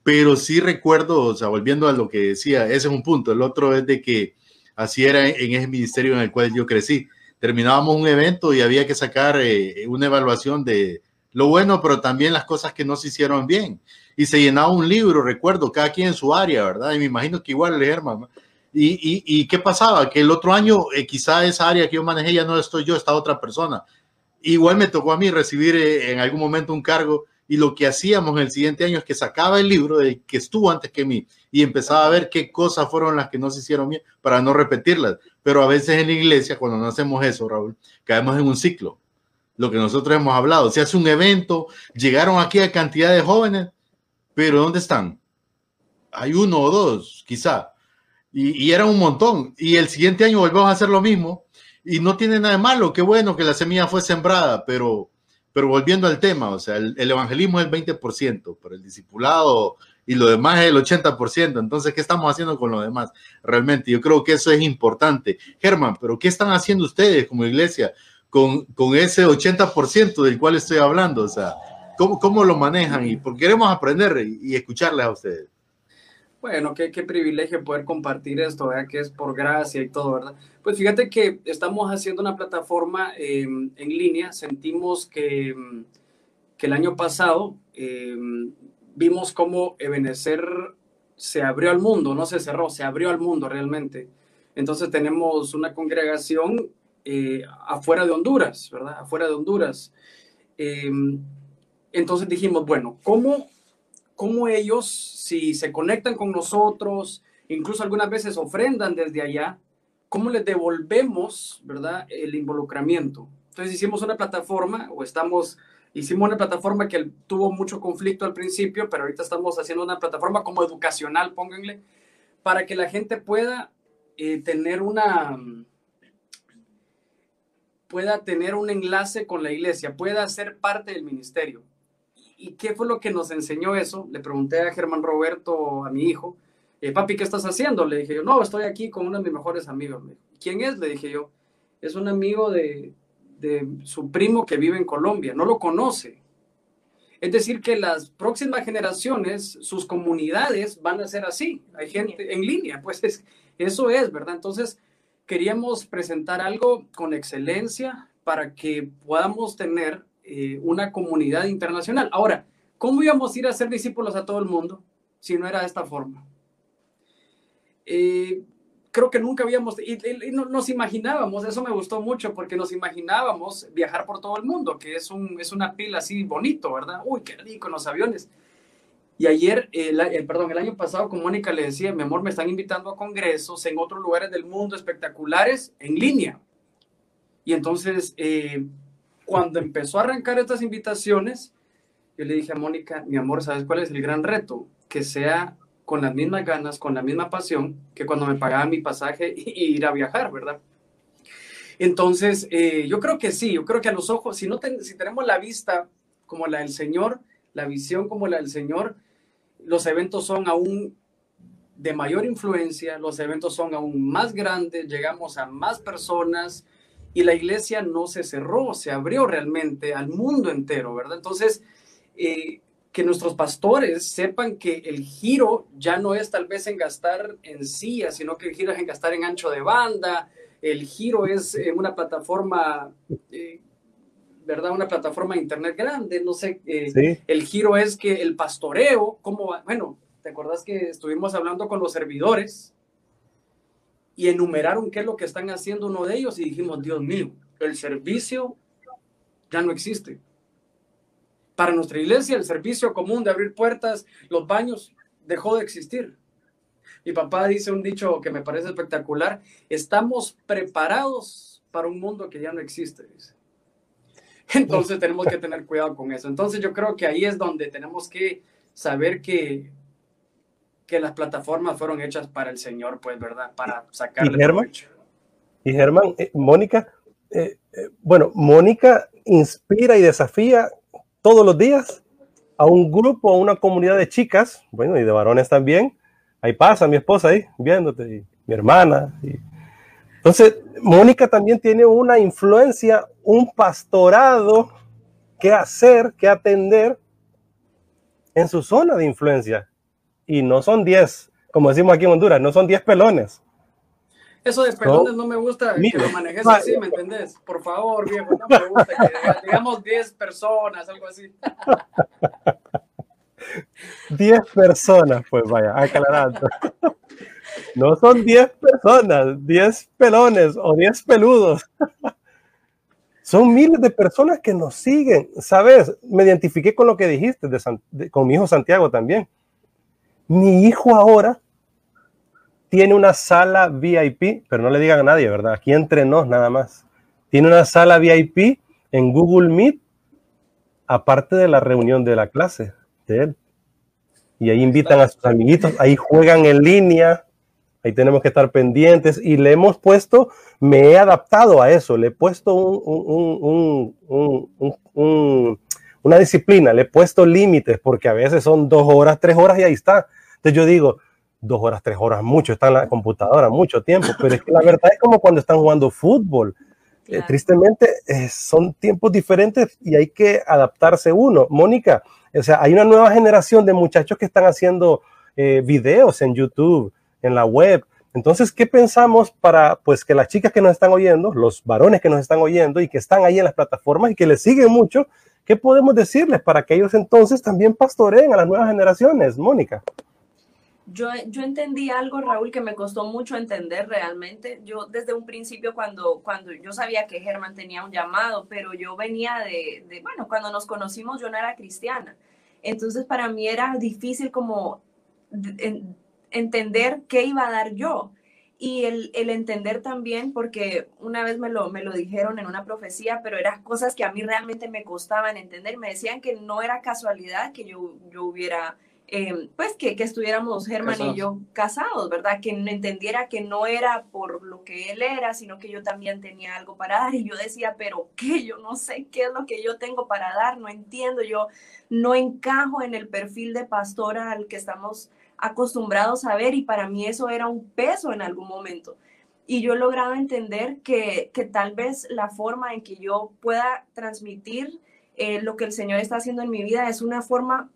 pero sí recuerdo, o sea, volviendo a lo que decía, ese es un punto. El otro es de que así era en ese ministerio en el cual yo crecí. Terminábamos un evento y había que sacar eh, una evaluación de lo bueno, pero también las cosas que no se hicieron bien. Y se llenaba un libro, recuerdo, cada quien en su área, ¿verdad? Y me imagino que igual el Germán. Y, y, qué pasaba? Que el otro año, eh, quizá esa área que yo manejé ya no estoy yo, está otra persona. Igual me tocó a mí recibir eh, en algún momento un cargo y lo que hacíamos en el siguiente año es que sacaba el libro del que estuvo antes que mí y empezaba a ver qué cosas fueron las que no se hicieron bien para no repetirlas. Pero a veces en la iglesia, cuando no hacemos eso, Raúl, caemos en un ciclo. Lo que nosotros hemos hablado, se hace un evento, llegaron aquí a cantidad de jóvenes, pero ¿dónde están? Hay uno o dos, quizá. Y, y era un montón. Y el siguiente año volvemos a hacer lo mismo. Y no tiene nada de malo, qué bueno que la semilla fue sembrada, pero pero volviendo al tema, o sea, el, evangelismo es el 20%, pero el discipulado y lo demás es el 80%. Entonces, ¿qué estamos haciendo con lo demás? Realmente, yo creo que eso es importante. Germán, pero ¿qué están haciendo ustedes como iglesia con, con ese 80% del cual estoy hablando? O sea, ¿cómo, cómo lo manejan? Y porque queremos aprender y, escucharles a ustedes. Bueno, qué, qué privilegio poder compartir esto, ¿verdad? que es por gracia y todo, ¿verdad? Pues fíjate que estamos haciendo una plataforma em, en línea. Sentimos que, em, que el año pasado em, vimos cómo Ebenezer se abrió al mundo, no se cerró, se abrió al mundo realmente. Entonces tenemos una congregación eh, afuera de Honduras, ¿verdad? Afuera de Honduras. entonces dijimos, bueno, ¿cómo cómo ellos, si se conectan con nosotros, incluso algunas veces ofrendan desde allá, cómo les devolvemos, ¿verdad?, el involucramiento. Entonces hicimos una plataforma, o estamos, hicimos una plataforma que tuvo mucho conflicto al principio, pero ahorita estamos haciendo una plataforma como educacional, pónganle, para que la gente pueda eh, tener una pueda tener un enlace con la iglesia, pueda ser parte del ministerio. ¿Y qué fue lo que nos enseñó eso? Le pregunté a Germán Roberto, a mi hijo, eh, papi, ¿qué estás haciendo? Le dije yo, no, estoy aquí con uno de mis mejores amigos. ¿Quién es? Le dije yo, es un amigo de, de su primo que vive en Colombia, no lo conoce. Es decir, que las próximas generaciones, sus comunidades van a ser así. Hay gente en línea, pues es, eso es, ¿verdad? Entonces, queríamos presentar algo con excelencia para que podamos tener eh, una comunidad internacional. Ahora, ¿cómo íbamos a ir a ser discípulos a todo el mundo si no era de esta forma? Eh, creo que nunca habíamos, y, nos imaginábamos, eso me gustó mucho, porque nos imaginábamos viajar por todo el mundo, que es, un, es una pila así bonito, ¿verdad? Uy, qué rico los aviones. Y ayer, el, perdón, el año pasado con Mónica le decía, mi amor, me están invitando a congresos en otros lugares del mundo espectaculares en línea. Y entonces, eh, cuando empezó a arrancar estas invitaciones, yo le dije a Mónica, mi amor, ¿sabes cuál es el gran reto? Que sea con las mismas ganas, con la misma pasión que cuando me pagaba mi pasaje y ir a viajar, ¿verdad? Entonces, eh, yo creo que sí, yo creo que a los ojos, si, no si tenemos la vista como la del Señor, la visión como la del Señor, los eventos son aún de mayor influencia, los eventos son aún más grandes, llegamos a más personas y la iglesia no se cerró, se abrió realmente al mundo entero, ¿verdad? Entonces, eh, que nuestros pastores sepan que el giro ya no es tal vez en gastar en sillas, sino que el giro es en gastar en ancho de banda, el giro es en una plataforma eh, ¿verdad? Una plataforma de internet grande, no sé, eh, el giro es que el pastoreo, ¿cómo va? Bueno, ¿te acuerdas que estuvimos hablando con los servidores y enumeraron qué es lo que están haciendo uno de ellos y dijimos, Dios mío, el servicio ya no existe. Para nuestra iglesia, el servicio común de abrir puertas, los baños, dejó de existir. Mi papá dice un dicho que me parece espectacular, estamos preparados para un mundo que ya no existe. Dice. Entonces tenemos que tener cuidado con eso. Entonces yo creo que ahí es donde tenemos que saber que, que las plataformas fueron hechas para el Señor, pues, ¿verdad? Para sacarle ¿Y Germán? Y Germán, eh, Mónica, eh, eh, bueno, Mónica inspira y desafía todos los días a un grupo, a una comunidad de chicas, bueno, y de varones también. Ahí pasa mi esposa ahí, viéndote, y mi hermana, y entonces, Mónica también tiene una influencia, un pastorado que hacer, que atender en su zona de influencia. Y no son 10, como decimos aquí en Honduras, no son 10 pelones. Eso de pelones no, me gusta que lo manejes así, ¿me entendés? Por favor, viejo, no me gusta que digamos 10 personas, algo así. 10 personas, pues vaya, aclarando. No son 10 personas, 10 pelones o 10 peludos. Son miles de personas que nos siguen. Sabes, me identifiqué con lo que dijiste, con mi hijo Santiago también. Mi hijo ahora tiene una sala VIP, pero no le digan a nadie, ¿verdad? Aquí entre nos nada más. Tiene una sala VIP en Google Meet, aparte de la reunión de la clase de él. Y ahí invitan a sus amiguitos, ahí juegan en línea, Ahí tenemos que estar pendientes y le hemos puesto, me he adaptado a eso, le he puesto una disciplina, le he puesto límites porque a veces son dos horas, tres horas y ahí está. Entonces yo digo, dos horas, tres horas, mucho, está en la computadora, mucho tiempo, pero es que la verdad es como cuando están jugando fútbol. Eh, tristemente eh, son tiempos diferentes y hay que adaptarse uno. Mónica, o sea, hay una nueva generación de muchachos que están haciendo eh, videos en YouTube, en la web. Entonces, ¿qué pensamos para pues que las chicas que nos están oyendo, los varones que nos están oyendo y que están ahí en las plataformas y que les siguen mucho, qué podemos decirles para que ellos entonces también pastoreen a las nuevas generaciones, Mónica? Yo, yo entendí algo, Raúl, que me costó mucho entender realmente. Yo desde un principio, cuando, cuando yo sabía que Germán tenía un llamado, pero yo venía de, de, bueno, cuando nos conocimos yo no era cristiana. Entonces para mí era difícil como entender qué iba a dar yo. Y el, el, entender también, porque una vez me lo, me lo dijeron en una profecía, pero eran cosas que a mí realmente me costaban entender. Me decían que no era casualidad que yo, yo hubiera, eh, pues que, que, estuviéramos Germán y yo casados, ¿verdad? Que entendiera que no era por lo que él era, sino que yo también tenía algo para dar. Y yo decía, pero ¿qué? Yo no sé qué es lo que yo tengo para dar, no entiendo, yo no encajo en el perfil de pastora al que estamos acostumbrados a ver y para mí eso era un peso en algún momento. Y yo he logrado entender que, tal vez la forma en que yo pueda transmitir eh, lo que el Señor está haciendo en mi vida es una forma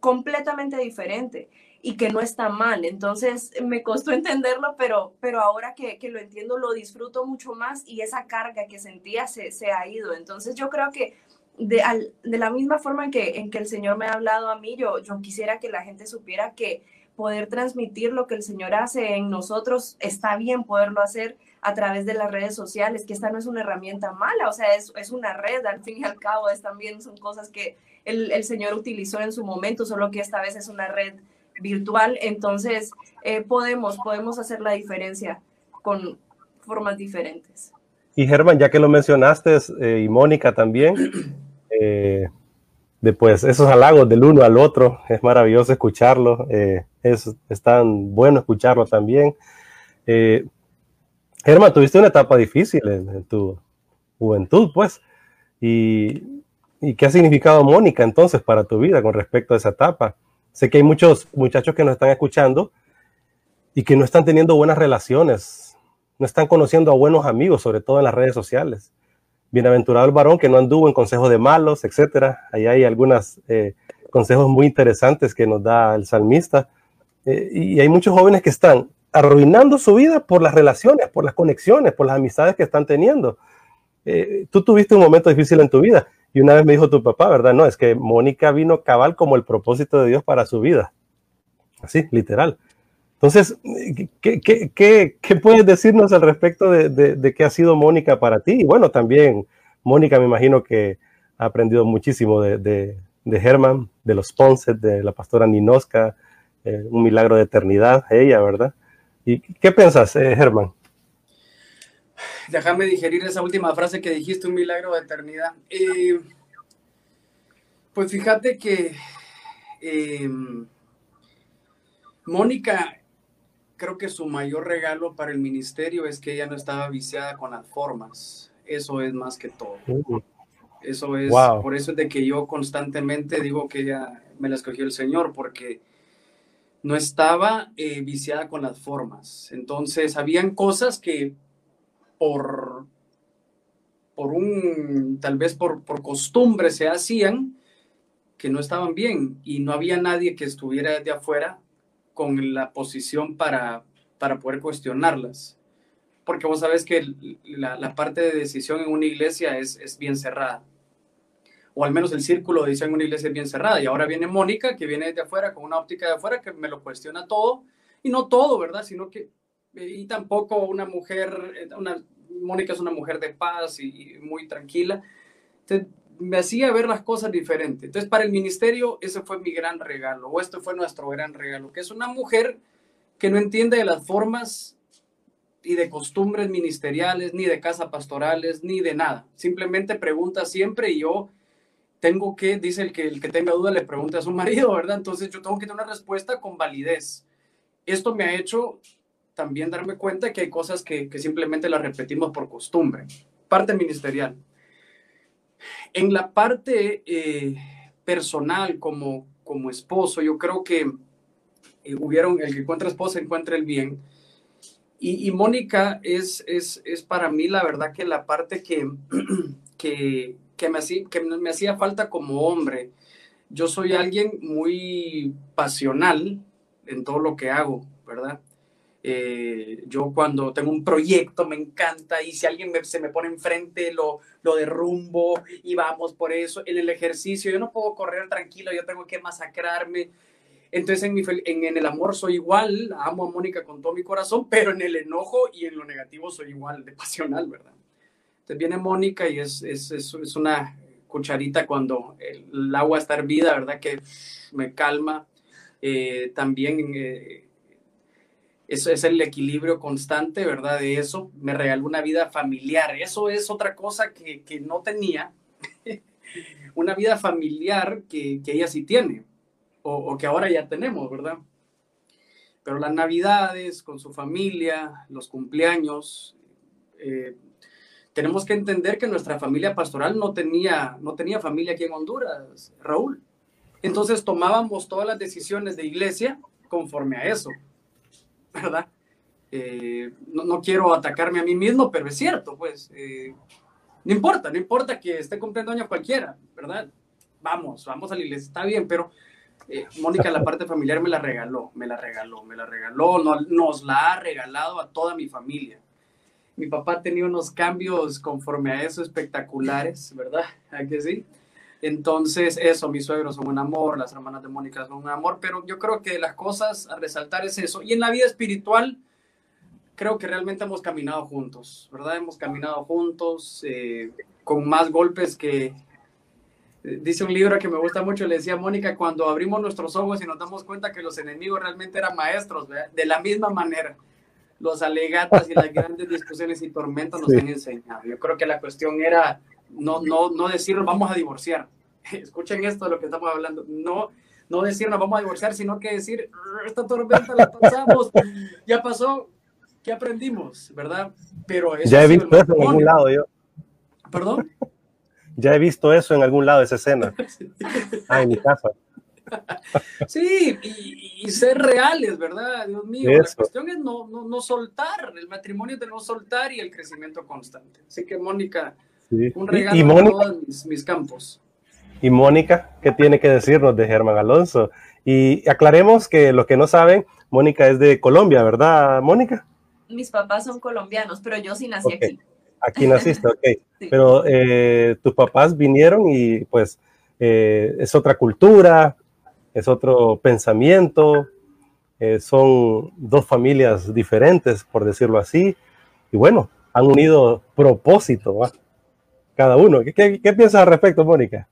completamente diferente y que no está mal. Entonces me costó entenderlo, pero, pero ahora que, lo entiendo lo disfruto mucho más y esa carga que sentía se, se ha ido. Entonces yo creo que de, de, la misma forma en que, en que el Señor me ha hablado a mí, yo, yo quisiera que la gente supiera que poder transmitir lo que el Señor hace en nosotros está bien poderlo hacer a través de las redes sociales, que esta no es una herramienta mala, o sea, es, es una red, al fin y al cabo, es también son cosas que el, el, Señor utilizó en su momento, solo que esta vez es una red virtual, entonces eh, podemos, podemos hacer la diferencia con formas diferentes. Y Germán, ya que lo mencionaste, eh, y Mónica también, eh, después esos halagos del uno al otro, es maravilloso escucharlo, eh, es, tan bueno escucharlo también. Germán, tuviste una etapa difícil en, tu juventud, pues, y, y, qué ha significado Mónica entonces para tu vida con respecto a esa etapa. Sé que hay muchos muchachos que nos están escuchando y que no están teniendo buenas relaciones, no están conociendo a buenos amigos, sobre todo en las redes sociales. Bienaventurado el varón que no anduvo en consejos de malos, etcétera. Ahí hay algunos eh, consejos muy interesantes que nos da el salmista. Eh, y hay muchos jóvenes que están arruinando su vida por las relaciones, por las conexiones, por las amistades que están teniendo. Eh, tú tuviste un momento difícil en tu vida y una vez me dijo tu papá, ¿verdad? No, es que Mónica vino cabal como el propósito de Dios para su vida. Así, literal. Entonces, ¿qué, puedes decirnos al respecto de, qué ha sido Mónica para ti? Y bueno, también Mónica me imagino que ha aprendido muchísimo de, de Germán, de los Ponce, de la pastora Ninosca, eh, un milagro de eternidad, ella, ¿verdad? ¿Y qué piensas, eh, Germán? Déjame digerir esa última frase que dijiste, un milagro de eternidad. Eh, pues fíjate que Mónica creo que su mayor regalo para el ministerio es que ella no estaba viciada con las formas. Eso es más que todo. Uh. Eso es, por eso es de que yo constantemente digo que ella me la escogió el Señor, porque no estaba eh, viciada con las formas. Entonces, habían cosas que por, por un, tal vez por, por costumbre se hacían que no estaban bien y no había nadie que estuviera de afuera con la posición para, para poder cuestionarlas. Porque vos sabes que la, parte de decisión en una iglesia es, es, bien cerrada. O al menos el círculo de decisión en una iglesia es bien cerrada. Y ahora viene Mónica, que viene de afuera, con una óptica de afuera, que me lo cuestiona todo. Y no todo, ¿verdad? Sino que, y tampoco una mujer, una, Mónica es una mujer de paz y, muy tranquila. Entonces, me hacía ver las cosas diferentes. Entonces, para el ministerio, ese fue mi gran regalo, o este fue nuestro gran regalo, que es una mujer que no entiende de las formas y de costumbres ministeriales, ni de casa pastorales, ni de nada. Simplemente pregunta siempre y yo tengo que, dice el que el que tenga duda le pregunte a su marido, ¿verdad? Entonces yo tengo que tener una respuesta con validez. Esto me ha hecho también darme cuenta que hay cosas que, simplemente las repetimos por costumbre. Parte ministerial. En la parte eh, personal, como, como esposo, yo creo que eh, hubieron, el que encuentra esposa encuentra el bien. Y, Mónica es, es, es, para mí la verdad que la parte que, que, que, me hacía, que me hacía falta como hombre. Yo soy alguien muy pasional en todo lo que hago, ¿verdad? Eh, yo cuando tengo un proyecto me encanta y si alguien se me pone enfrente lo, lo derrumbo y vamos por eso. En el ejercicio yo no puedo correr tranquilo, yo tengo que masacrarme. Entonces en, el amor soy igual, amo a Mónica con todo mi corazón, pero en el enojo y en lo negativo soy igual de pasional, ¿verdad? Entonces viene Mónica y es, es, es, es una cucharita cuando el, agua está hervida, ¿verdad? Que me calma. Eh, también eh, eso es el equilibrio constante, ¿verdad? De eso. Me regaló una vida familiar. Eso es otra cosa que, que no tenía. una vida familiar que, que, ella sí tiene. O, que ahora ya tenemos, ¿verdad? Pero las navidades con su familia, los cumpleaños. Eh, tenemos que entender que nuestra familia pastoral no tenía, no tenía familia aquí en Honduras, Raúl. Entonces tomábamos todas las decisiones de iglesia conforme a eso. ¿Verdad? Eh, no, quiero atacarme a mí mismo, pero es cierto, pues, eh, no importa, no importa que esté cumpliendo año cualquiera, ¿verdad? Vamos, vamos a la está bien, pero eh, Mónica, la parte familiar me la regaló, me la regaló, me la regaló, nos la ha regalado a toda mi familia. Mi papá tenido unos cambios conforme a eso espectaculares, ¿verdad? ¿A que sí? Entonces, eso, mis suegros son un amor, las hermanas de Mónica son un amor, pero yo creo que las cosas a resaltar es eso. Y en la vida espiritual, creo que realmente hemos caminado juntos, ¿verdad? Hemos caminado juntos eh, con más golpes que... Eh, dice un libro que me gusta mucho, le decía a Mónica, cuando abrimos nuestros ojos y nos damos cuenta que los enemigos realmente eran maestros, ¿verdad? de la misma manera los alegatas y las grandes discusiones y tormentas nos han enseñado. Yo creo que la cuestión era no, no, no decir vamos a divorciar. Escuchen esto de lo que estamos hablando. No, no decir nos vamos a divorciar, sino que decir esta tormenta la pasamos, ya pasó, ¿qué aprendimos? ¿Verdad? Pero ya he visto eso en algún lado yo. ¿Perdón? Ya he visto eso en algún lado, esa escena. Ah, en mi casa. Sí, y, ser reales, ¿verdad? Dios mío, la cuestión es no, no, no, soltar, el matrimonio de no soltar y el crecimiento constante. Así que, Mónica, un regalo ¿Y, todos mis, campos. Y Mónica, ¿qué tiene que decirnos de Germán Alonso? Y aclaremos que los que no saben, Mónica es de Colombia, ¿verdad, Mónica? Mis papás son colombianos, pero yo sí nací aquí. Aquí naciste, ok. Pero eh, tus papás vinieron y pues eh, es otra cultura, es otro pensamiento, eh, son dos familias diferentes, por decirlo así, y bueno, han unido propósito, cada uno. ¿Qué, qué, piensas al respecto, Mónica?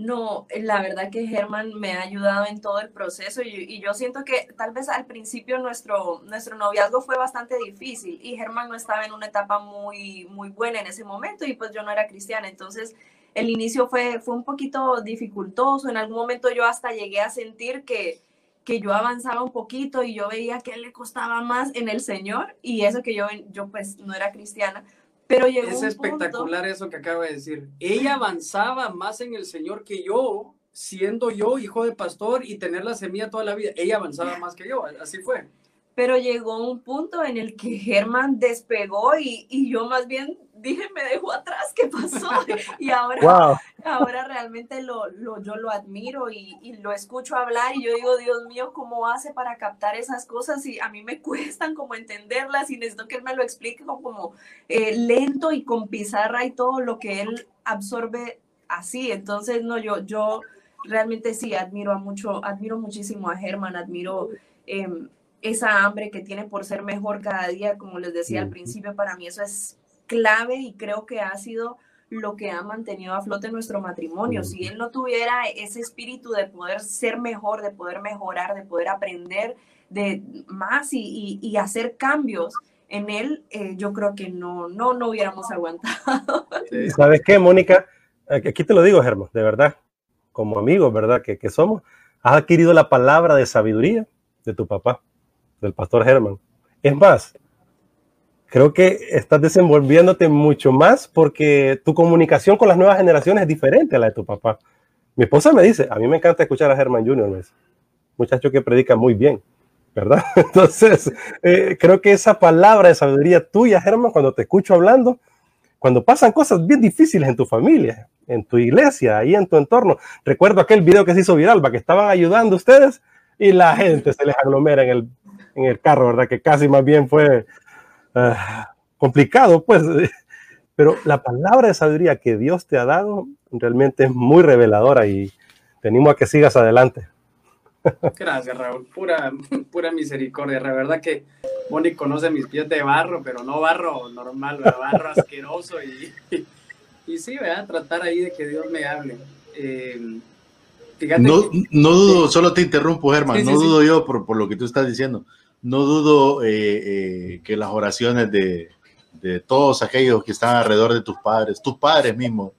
No, la verdad que Germán me ha ayudado en todo el proceso y, yo siento que tal vez al principio nuestro, nuestro noviazgo fue bastante difícil y Germán no estaba en una etapa muy, muy buena en ese momento y pues yo no era cristiana, entonces el inicio fue, fue un poquito dificultoso. En algún momento yo hasta llegué a sentir que, que yo avanzaba un poquito y yo veía que él le costaba más en el Señor y eso que yo, yo pues no era cristiana. Pero llegó es espectacular eso que acaba de decir. Ella avanzaba más en el Señor que yo, siendo yo hijo de pastor y tener la semilla toda la vida. Ella avanzaba más que yo, así fue. Pero llegó un punto en el que Germán despegó y, y yo más bien dije, me dejó atrás, ¿qué pasó? Y ahora, ahora realmente lo, lo, yo lo admiro y, y, lo escucho hablar y yo digo, Dios mío, ¿cómo hace para captar esas cosas? Y a mí me cuestan como entenderlas y necesito que él me lo explique como, eh, lento y con pizarra y todo lo que él absorbe así. Entonces, no, yo, yo realmente sí admiro a mucho, admiro muchísimo a Germán, admiro... Em, esa hambre que tiene por ser mejor cada día, como les decía al principio, para mí eso es clave y creo que ha sido lo que ha mantenido a flote nuestro matrimonio. Si él no tuviera ese espíritu de poder ser mejor, de poder mejorar, de poder aprender de más y, hacer cambios en él, eh, yo creo que no, no, no hubiéramos aguantado. ¿Sabes qué, Mónica? Aquí te lo digo, Germán, de verdad, como amigos, ¿verdad? Que, que somos, has adquirido la palabra de sabiduría de tu papá, del pastor Germán. Es más, creo que estás desenvolviéndote mucho más porque tu comunicación con las nuevas generaciones es diferente a la de tu papá. Mi esposa me dice, a mí me encanta escuchar a Herman Jr., muchacho que predica muy bien, ¿verdad? Entonces, eh, creo que esa palabra de sabiduría tuya, Herman, cuando te escucho hablando, cuando pasan cosas bien difíciles en tu familia, en tu iglesia, ahí en tu entorno. Recuerdo aquel video que se hizo viral, que estaban ayudando ustedes y la gente se les aglomera en el, en el carro, ¿verdad? Que casi más bien fue Ah, complicado, pues, pero la palabra de sabiduría que Dios te ha dado realmente es muy reveladora y tenemos a que sigas adelante. Gracias, Raúl. Pura, pura misericordia. La verdad que Moni conoce mis pies de barro, pero no barro normal, barro asqueroso. Y, y, sí, a Tratar ahí de que Dios me hable. Eh, no, no dudo, solo te interrumpo, Germán, no dudo yo por, por, lo que tú estás diciendo no dudo eh, eh, que las oraciones de, todos aquellos que están alrededor de tus padres, tus padres mismos,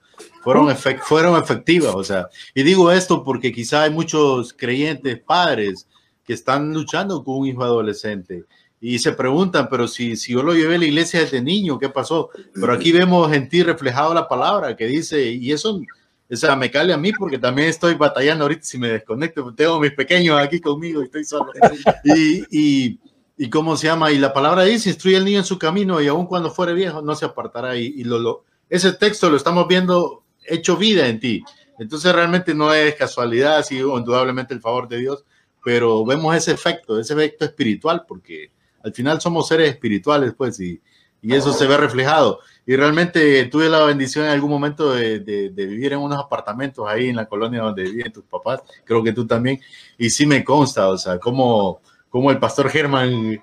fueron, fueron efectivas. O sea, y digo esto porque quizá hay muchos creyentes padres que están luchando con un hijo adolescente y se preguntan, pero si, si yo lo llevé a la iglesia desde niño, ¿qué pasó? Pero aquí vemos en ti reflejado la palabra que dice, y eso o sea, me cale a mí porque también estoy batallando ahorita si me desconecto. Tengo mis pequeños aquí conmigo y estoy solo. Y, y, y cómo se llama, y la palabra dice, instruye al niño en su camino y aun cuando fuere viejo no se apartará. Y, y lo, lo, ese texto lo estamos viendo hecho vida en ti. Entonces realmente no es casualidad, sí, indudablemente el favor de Dios, pero vemos ese efecto, ese efecto espiritual, porque al final somos seres espirituales, pues, y y eso se ve reflejado. Y realmente tuve la bendición en algún momento de, vivir en unos apartamentos ahí en la colonia donde viven tus papás, creo que tú también, y sí me consta, o sea, como, como el pastor Germán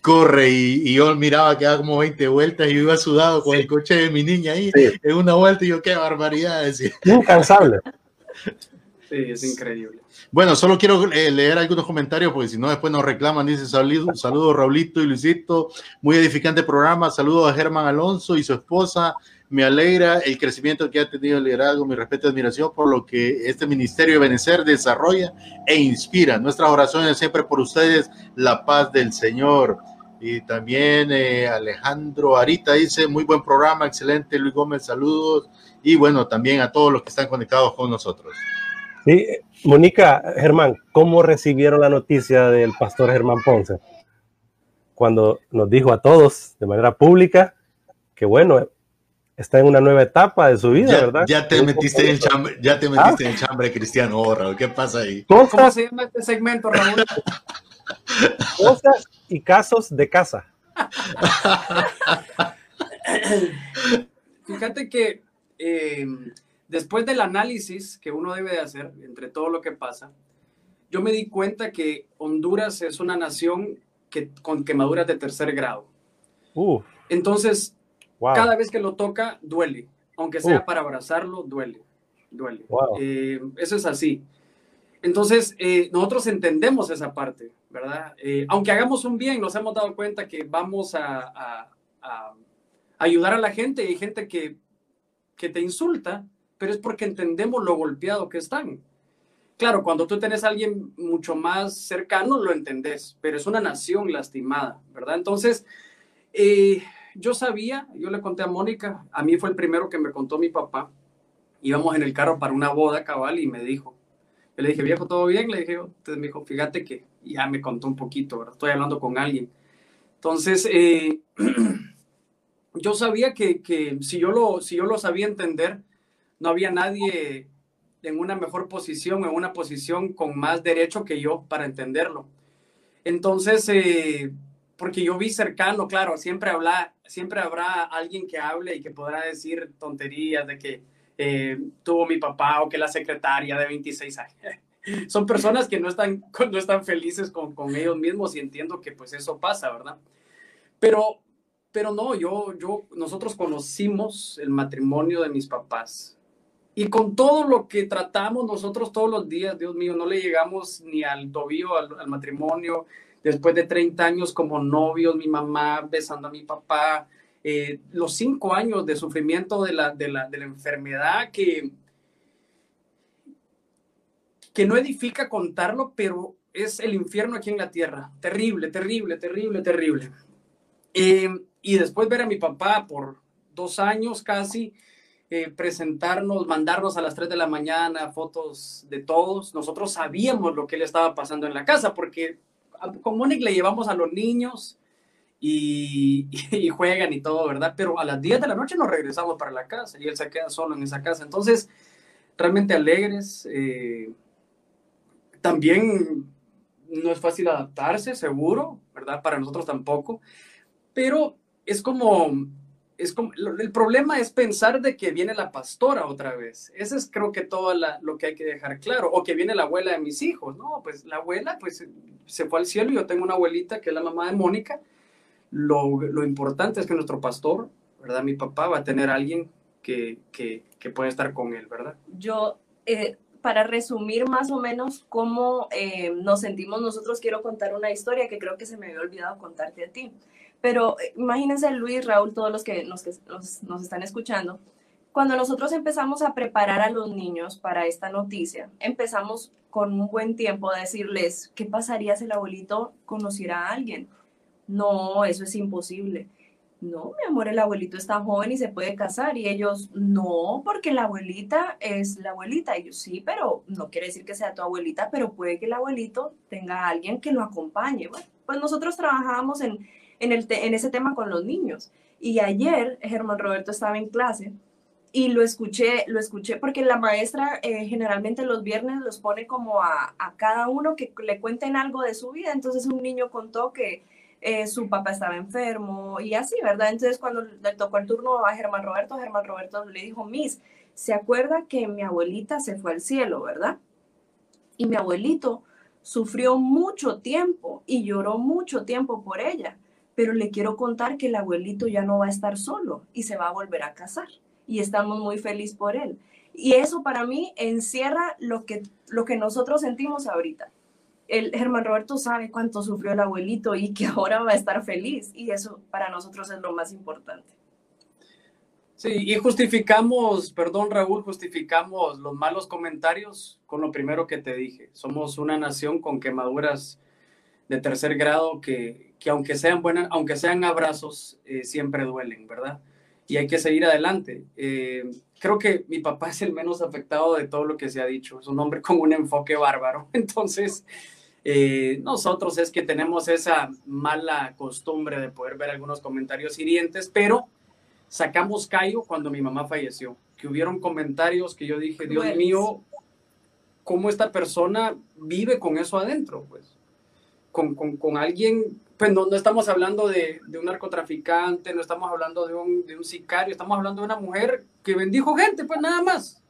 corre y, yo miraba que daba como 20 vueltas y iba sudado con el coche de mi niña ahí en una vuelta y yo qué barbaridad decía. Incansable. Es increíble. Bueno, solo quiero eh, leer algunos comentarios porque si no después nos reclaman. Dice saludos, saludos Raulito y Luisito, muy edificante programa. Saludos a Germán Alonso y su esposa. Me alegra el crecimiento que ha tenido el liderazgo, mi respeto y admiración por lo que este ministerio de Benecer desarrolla e inspira. Nuestras oraciones siempre por ustedes, la paz del Señor. Y también eh, Alejandro Arita dice, muy buen programa, excelente. Luis Gómez, saludos. Y bueno, también a todos los que están conectados con nosotros. Sí, Mónica, Germán, ¿cómo recibieron la noticia del pastor Germán Ponce? Cuando nos dijo a todos de manera pública que bueno, está en una nueva etapa de su vida, ¿verdad? Ya te metiste en el chambre, ya te metiste en el chambre cristiano, oh, ¿qué pasa ahí? ¿Cómo se llama este segmento, Raúl? Cosas y casos de casa. Fíjate que eh, después del análisis que uno debe de hacer entre todo lo que pasa, yo me di cuenta que Honduras es una nación que, con quemaduras de tercer grado. Entonces, cada vez que lo toca, duele. Aunque sea para abrazarlo, duele. Duele. Eh, eso es así. Entonces, eh, nosotros entendemos esa parte, ¿verdad? Eh, aunque hagamos un bien, nos hemos dado cuenta que vamos a, ayudar a la gente. Hay gente que, que te insulta, pero es porque entendemos lo golpeado que están. Claro, cuando tú tenés a alguien mucho más cercano, lo entendés, pero es una nación lastimada, ¿verdad? Entonces, eh, yo sabía, yo le conté a Mónica, a mí fue el primero que me contó mi papá, íbamos en el carro para una boda cabal y me dijo, yo le dije, viejo, ¿todo bien? Le dije, entonces me dijo, fíjate que ya me contó un poquito, ¿verdad? Estoy hablando con alguien. Entonces, eh, yo sabía que, que, si, yo lo, si yo lo sabía entender, no había nadie en una mejor posición, en una posición con más derecho que yo para entenderlo. Entonces, eh, porque yo vi cercano, claro, siempre, habla, siempre habrá alguien que hable y que podrá decir tonterías de que eh, tuvo mi papá o que la secretaria de 26 años. Son personas que no están, no están felices con, con ellos mismos y entiendo que pues eso pasa, ¿verdad? Pero, pero no, yo, yo, nosotros conocimos el matrimonio de mis papás y con todo lo que tratamos nosotros todos los días, Dios mío, no le llegamos ni al tobillo, al, matrimonio. Después de 30 años como novios, mi mamá besando a mi papá, eh, los cinco años de sufrimiento de la, de la, de la enfermedad que, que no edifica contarlo, pero es el infierno aquí en la tierra. Terrible, terrible, terrible, terrible. Eh, y después ver a mi papá por dos años casi, presentarnos, mandarnos a las 3 de la mañana fotos de todos. Nosotros sabíamos lo que le estaba pasando en la casa porque con Mónica le llevamos a los niños y, juegan y todo, ¿verdad? Pero a las 10 de la noche nos regresamos para la casa y él se queda solo en esa casa. Entonces, realmente alegres. Eh, también no es fácil adaptarse, seguro, ¿verdad? Para nosotros tampoco. Pero es como es como, el problema es pensar de que viene la pastora otra vez. Ese es creo que todo lo que hay que dejar claro. O que viene la abuela de mis hijos. No, pues la abuela pues se fue al cielo. Yo tengo una abuelita que es la mamá de Mónica. Lo, lo importante es que nuestro pastor, ¿verdad? Mi papá va a tener a alguien que, que, que puede estar con él, ¿verdad? Yo, eh, para resumir más o menos cómo eh, nos sentimos nosotros, quiero contar una historia que creo que se me había olvidado contarte a ti. Pero eh, imagínense, Luis, Raúl, todos los que nos, nos, están escuchando, cuando nosotros empezamos a preparar a los niños para esta noticia, empezamos con un buen tiempo a decirles, ¿qué pasaría si el abuelito conociera a alguien? No, eso es imposible. No, mi amor, el abuelito está joven y se puede casar. Y ellos, no, porque la abuelita es la abuelita. Y yo, sí, pero no quiere decir que sea tu abuelita, pero puede que el abuelito tenga a alguien que lo acompañe. Bueno, pues nosotros trabajábamos en, en, ese tema con los niños. Y ayer Germán Roberto estaba en clase y lo escuché, lo escuché porque la maestra eh, generalmente los viernes los pone como a, a, cada uno que le cuenten algo de su vida. Entonces un niño contó que eh, su papá estaba enfermo y así, ¿verdad? Entonces cuando le tocó el turno a Germán Roberto, Germán Roberto le dijo, Miss, ¿se acuerda que mi abuelita se fue al cielo, ¿verdad? Y mi abuelito sufrió mucho tiempo y lloró mucho tiempo por ella, pero le quiero contar que el abuelito ya no va a estar solo y se va a volver a casar y estamos muy felices por él. Y eso para mí encierra lo que, lo que nosotros sentimos ahorita el Germán Roberto sabe cuánto sufrió el abuelito y que ahora va a estar feliz y eso para nosotros es lo más importante. Sí, y justificamos, perdón Raúl, justificamos los malos comentarios con lo primero que te dije. Somos una nación con quemaduras de tercer grado que, que aunque sean buenas, aunque sean abrazos, eh, siempre duelen, ¿verdad? Y hay que seguir adelante. Eh, creo que mi papá es el menos afectado de todo lo que se ha dicho. Es un hombre con un enfoque bárbaro. Entonces, eh, nosotros es que tenemos esa mala costumbre de poder ver algunos comentarios hirientes, pero sacamos callo cuando mi mamá falleció, que hubieron comentarios que yo dije, Dios mío, ¿cómo esta persona vive con eso adentro? Pues con, con, con alguien, pues no, no estamos hablando de, un narcotraficante, no estamos hablando de un, sicario, estamos hablando de una mujer que bendijo gente, pues nada más.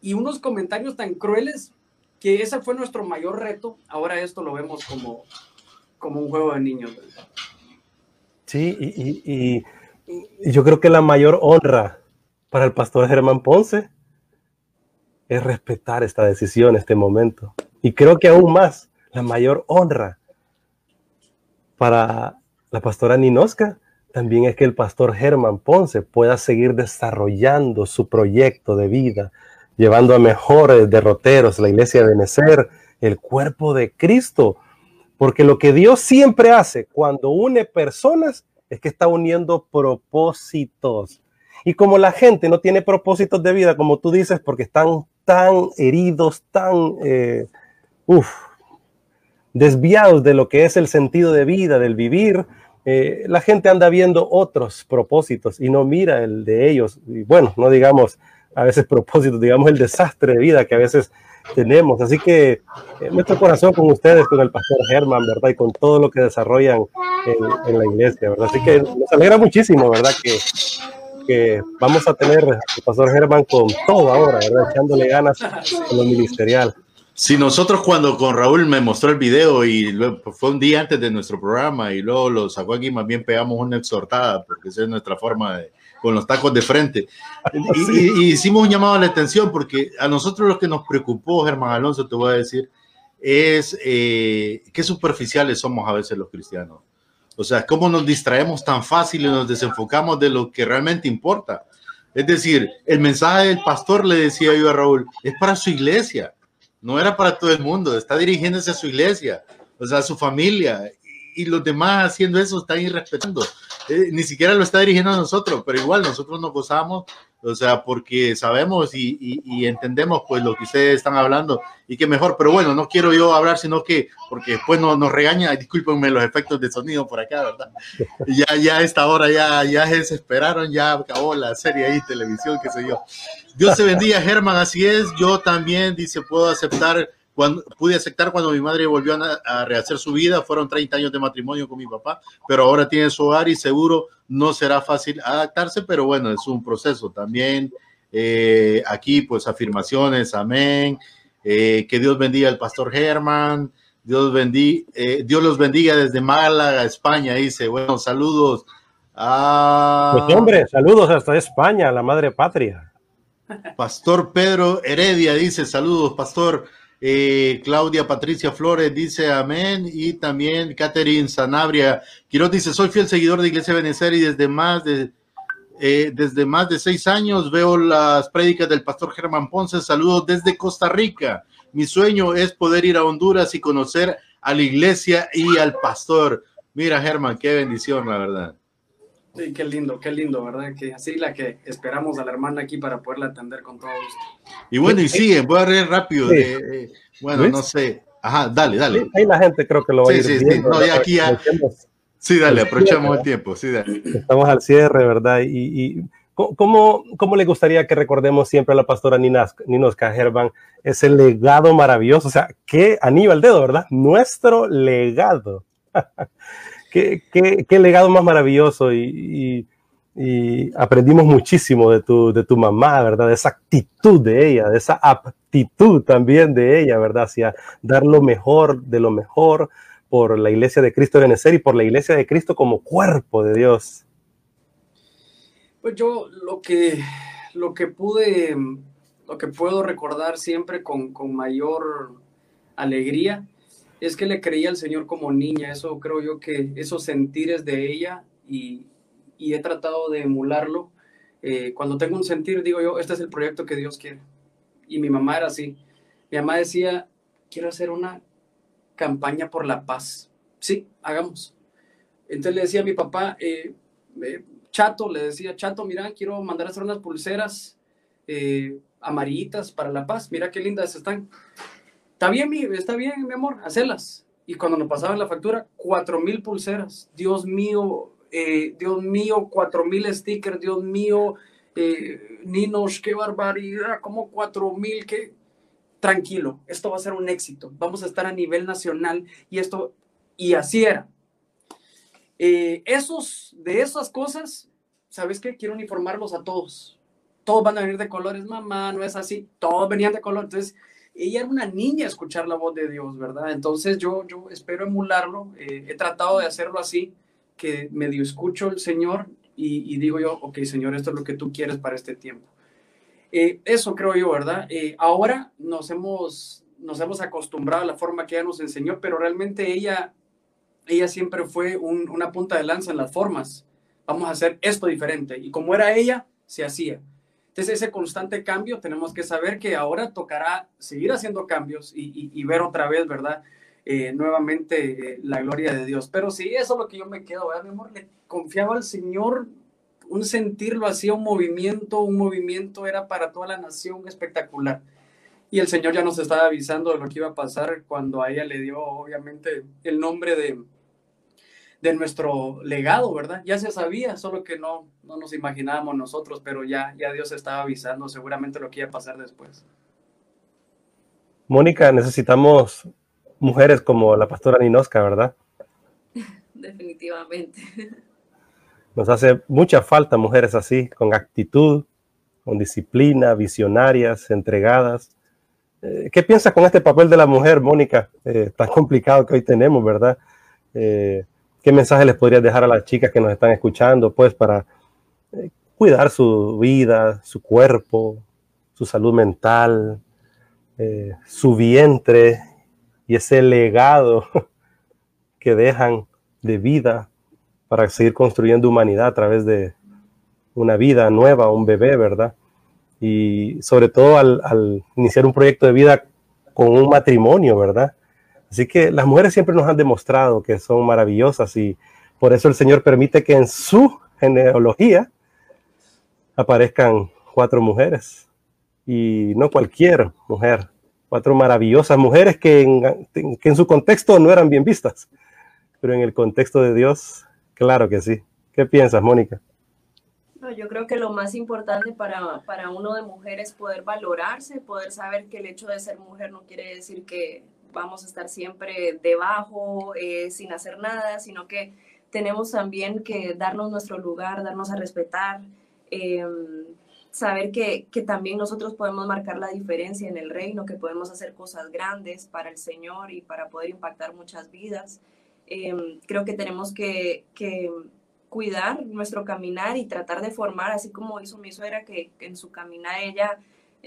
Y unos comentarios tan crueles que ese fue nuestro mayor reto. Ahora esto lo vemos como, como un juego de niños. Sí, y, y, yo creo que la mayor honra para el pastor Germán Ponce es respetar esta decisión, este momento. Y creo que aún más, la mayor honra para la pastora Ninosca también es que el pastor Germán Ponce pueda seguir desarrollando su proyecto de vida, llevando a mejores derroteros la iglesia de Benecer, el cuerpo de Cristo. Porque lo que Dios siempre hace cuando une personas es que está uniendo propósitos. Y como la gente no tiene propósitos de vida, como tú dices, porque están tan heridos, tan eh, desviados de lo que es el sentido de vida, del vivir, eh, la gente anda viendo otros propósitos y no mira el de ellos. Y bueno, no digamos a veces propósitos, digamos, el desastre de vida que a veces tenemos. Así que eh, nuestro corazón con ustedes, con el pastor Germán, ¿verdad? Y con todo lo que desarrollan en, la iglesia, ¿verdad? Así que nos alegra muchísimo, ¿verdad? Que, que vamos a tener al pastor Germán con todo ahora, ¿verdad? Echándole ganas en lo ministerial. Si nosotros cuando con Raúl me mostró el video y fue un día antes de nuestro programa y luego lo sacó aquí, más bien pegamos una exhortada, porque esa es nuestra forma de, con los tacos de frente. Y, y, y, hicimos un llamado a la atención porque a nosotros lo que nos preocupó, Germán Alonso, te voy a decir, es eh, qué superficiales somos a veces los cristianos. O sea, cómo nos distraemos tan fácil y nos desenfocamos de lo que realmente importa. Es decir, el mensaje del pastor, le decía yo a Raúl, es para su iglesia, no era para todo el mundo, está dirigiéndose a su iglesia, o sea, a su familia, y los demás haciendo eso están irrespetando. Eh, ni siquiera lo está dirigiendo a nosotros, pero igual nosotros nos gozamos, o sea, porque sabemos y, y, y, entendemos pues lo que ustedes están hablando y que mejor, pero bueno, no quiero yo hablar, sino que, porque después nos, nos regaña, discúlpenme los efectos de sonido por acá, ¿verdad? Ya, ya a esta hora ya, ya se desesperaron, ya acabó la serie ahí, televisión, qué sé yo. Dios se bendiga, Germán, así es, yo también, dice, puedo aceptar cuando, pude aceptar cuando mi madre volvió a, a, rehacer su vida, fueron 30 años de matrimonio con mi papá, pero ahora tiene su hogar y seguro no será fácil adaptarse, pero bueno, es un proceso también. Eh, aquí pues afirmaciones, amén. Eh, que Dios bendiga al pastor Germán, Dios, bendiga, eh, Dios los bendiga desde Málaga, España, dice, bueno, saludos. A... Pues hombre, saludos hasta España, la madre patria. Pastor Pedro Heredia dice, saludos, pastor. Eh, Claudia Patricia Flores dice amén y también Catherine Sanabria Quiroz dice soy fiel seguidor de Iglesia Benecer y desde más de eh, desde más de seis años veo las prédicas del pastor Germán Ponce. Saludos desde Costa Rica. Mi sueño es poder ir a Honduras y conocer a la iglesia y al pastor mira Germán qué bendición la verdad Sí, qué lindo, qué lindo, ¿verdad? Que así la que esperamos a la hermana aquí para poderla atender con todo gusto. Y bueno, y sigue, voy a reír rápido. Sí. Eh, bueno, ¿Ves? no sé. Ajá, dale, dale. Sí, ahí la gente creo que lo va sí, a ir sí, viendo, sí. No, ya aquí ya. Sí, dale, aprovechamos el tiempo. Sí, dale. Estamos al cierre, ¿verdad? Y, y ¿cómo, ¿cómo, le gustaría que recordemos siempre a la pastora Ninosca Gerban ese legado maravilloso? O sea, qué anillo al dedo, ¿verdad? Nuestro legado. qué, legado más maravilloso y, y, aprendimos muchísimo de tu, de tu mamá, ¿verdad? De esa actitud de ella, de esa aptitud también de ella, ¿verdad? Hacia dar lo mejor de lo mejor por la iglesia de Cristo de Benecer y por la iglesia de Cristo como cuerpo de Dios. Pues yo lo que, lo que pude, lo que puedo recordar siempre con, con mayor alegría es que le creía al Señor como niña. Eso creo yo que esos sentires de ella y, he tratado de emularlo. Eh, cuando tengo un sentir, digo yo, este es el proyecto que Dios quiere. Y mi mamá era así. Mi mamá decía, quiero hacer una campaña por la paz. Sí, hagamos. Entonces le decía a mi papá, eh, eh, Chato, le decía, Chato, mira, quiero mandar a hacer unas pulseras amarillitas para la paz, mira qué lindas están. Está bien, mi, está bien, mi amor, hacerlas. Y cuando nos pasaban la factura, cuatro mil pulseras. Dios mío, eh, Dios mío, cuatro mil stickers, Dios mío, eh, Ninos, qué barbaridad, como cuatro mil, qué tranquilo, esto va a ser un éxito, vamos a estar a nivel nacional y esto, y así era. Eh, esos, de esas cosas, ¿sabes qué? Quiero uniformarlos a todos. Todos van a venir de colores, mamá, no es así. Todos venían de color. Entonces, ella era una niña escuchar la voz de Dios, ¿verdad? Entonces, yo, yo espero emularlo. Eh, he tratado de hacerlo así, que medio escucho el Señor y, digo yo, ok, Señor, esto es lo que tú quieres para este tiempo. Eh, eso creo yo, ¿verdad? ahora nos hemos, nos hemos acostumbrado a la forma que ella nos enseñó, pero realmente ella ella siempre fue una punta de lanza en las formas. Vamos a hacer esto diferente. Y como era ella, se hacía. Entonces, ese constante cambio, tenemos que saber que ahora tocará seguir haciendo cambios y, ver otra vez, ¿verdad? Eh, nuevamente eh, la gloria de Dios. Pero sí, eso es lo que yo me quedo, ¿verdad, mi amor? Le confiaba al Señor, un sentirlo hacía un movimiento, un movimiento era para toda la nación espectacular. Y el Señor ya nos estaba avisando de lo que iba a pasar cuando a ella le dio, obviamente, el nombre de, de nuestro legado, ¿verdad? Ya se sabía, solo que no, no nos imaginábamos nosotros, pero ya, ya Dios estaba avisando seguramente lo que iba a pasar después. Mónica, necesitamos mujeres como la pastora Ninosca, ¿verdad? Definitivamente. Nos hace mucha falta mujeres así, con actitud, con disciplina, visionarias, entregadas. Eh, ¿Qué piensas con este papel de la mujer, Mónica? Eh, tan complicado que hoy tenemos, ¿verdad? Eh, ¿Qué mensaje les podrías dejar a las chicas que nos están escuchando, pues, para eh, cuidar su vida, su cuerpo, su salud mental, eh, su vientre y ese legado que dejan de vida para seguir construyendo humanidad a través de una vida nueva, un bebé, ¿verdad? Y sobre todo al, al iniciar un proyecto de vida con un matrimonio, ¿verdad? Así que las mujeres siempre nos han demostrado que son maravillosas y por eso el Señor permite que en su genealogía aparezcan cuatro mujeres y no cualquier mujer, cuatro maravillosas mujeres que en, que en su contexto no eran bien vistas, pero en el contexto de Dios, claro que sí. ¿Qué piensas, Mónica? No, yo creo que lo más importante para, para uno de mujer es poder valorarse, poder saber que el hecho de ser mujer no quiere decir que vamos a estar siempre debajo, eh, sin hacer nada, sino que tenemos también que darnos nuestro lugar, darnos a respetar, em, saber que, que, también nosotros podemos marcar la diferencia en el reino, que podemos hacer cosas grandes para el Señor y para poder impactar muchas vidas. Em, creo que tenemos que, que, cuidar nuestro caminar y tratar de formar, así como hizo mi suegra, que, en su caminar ella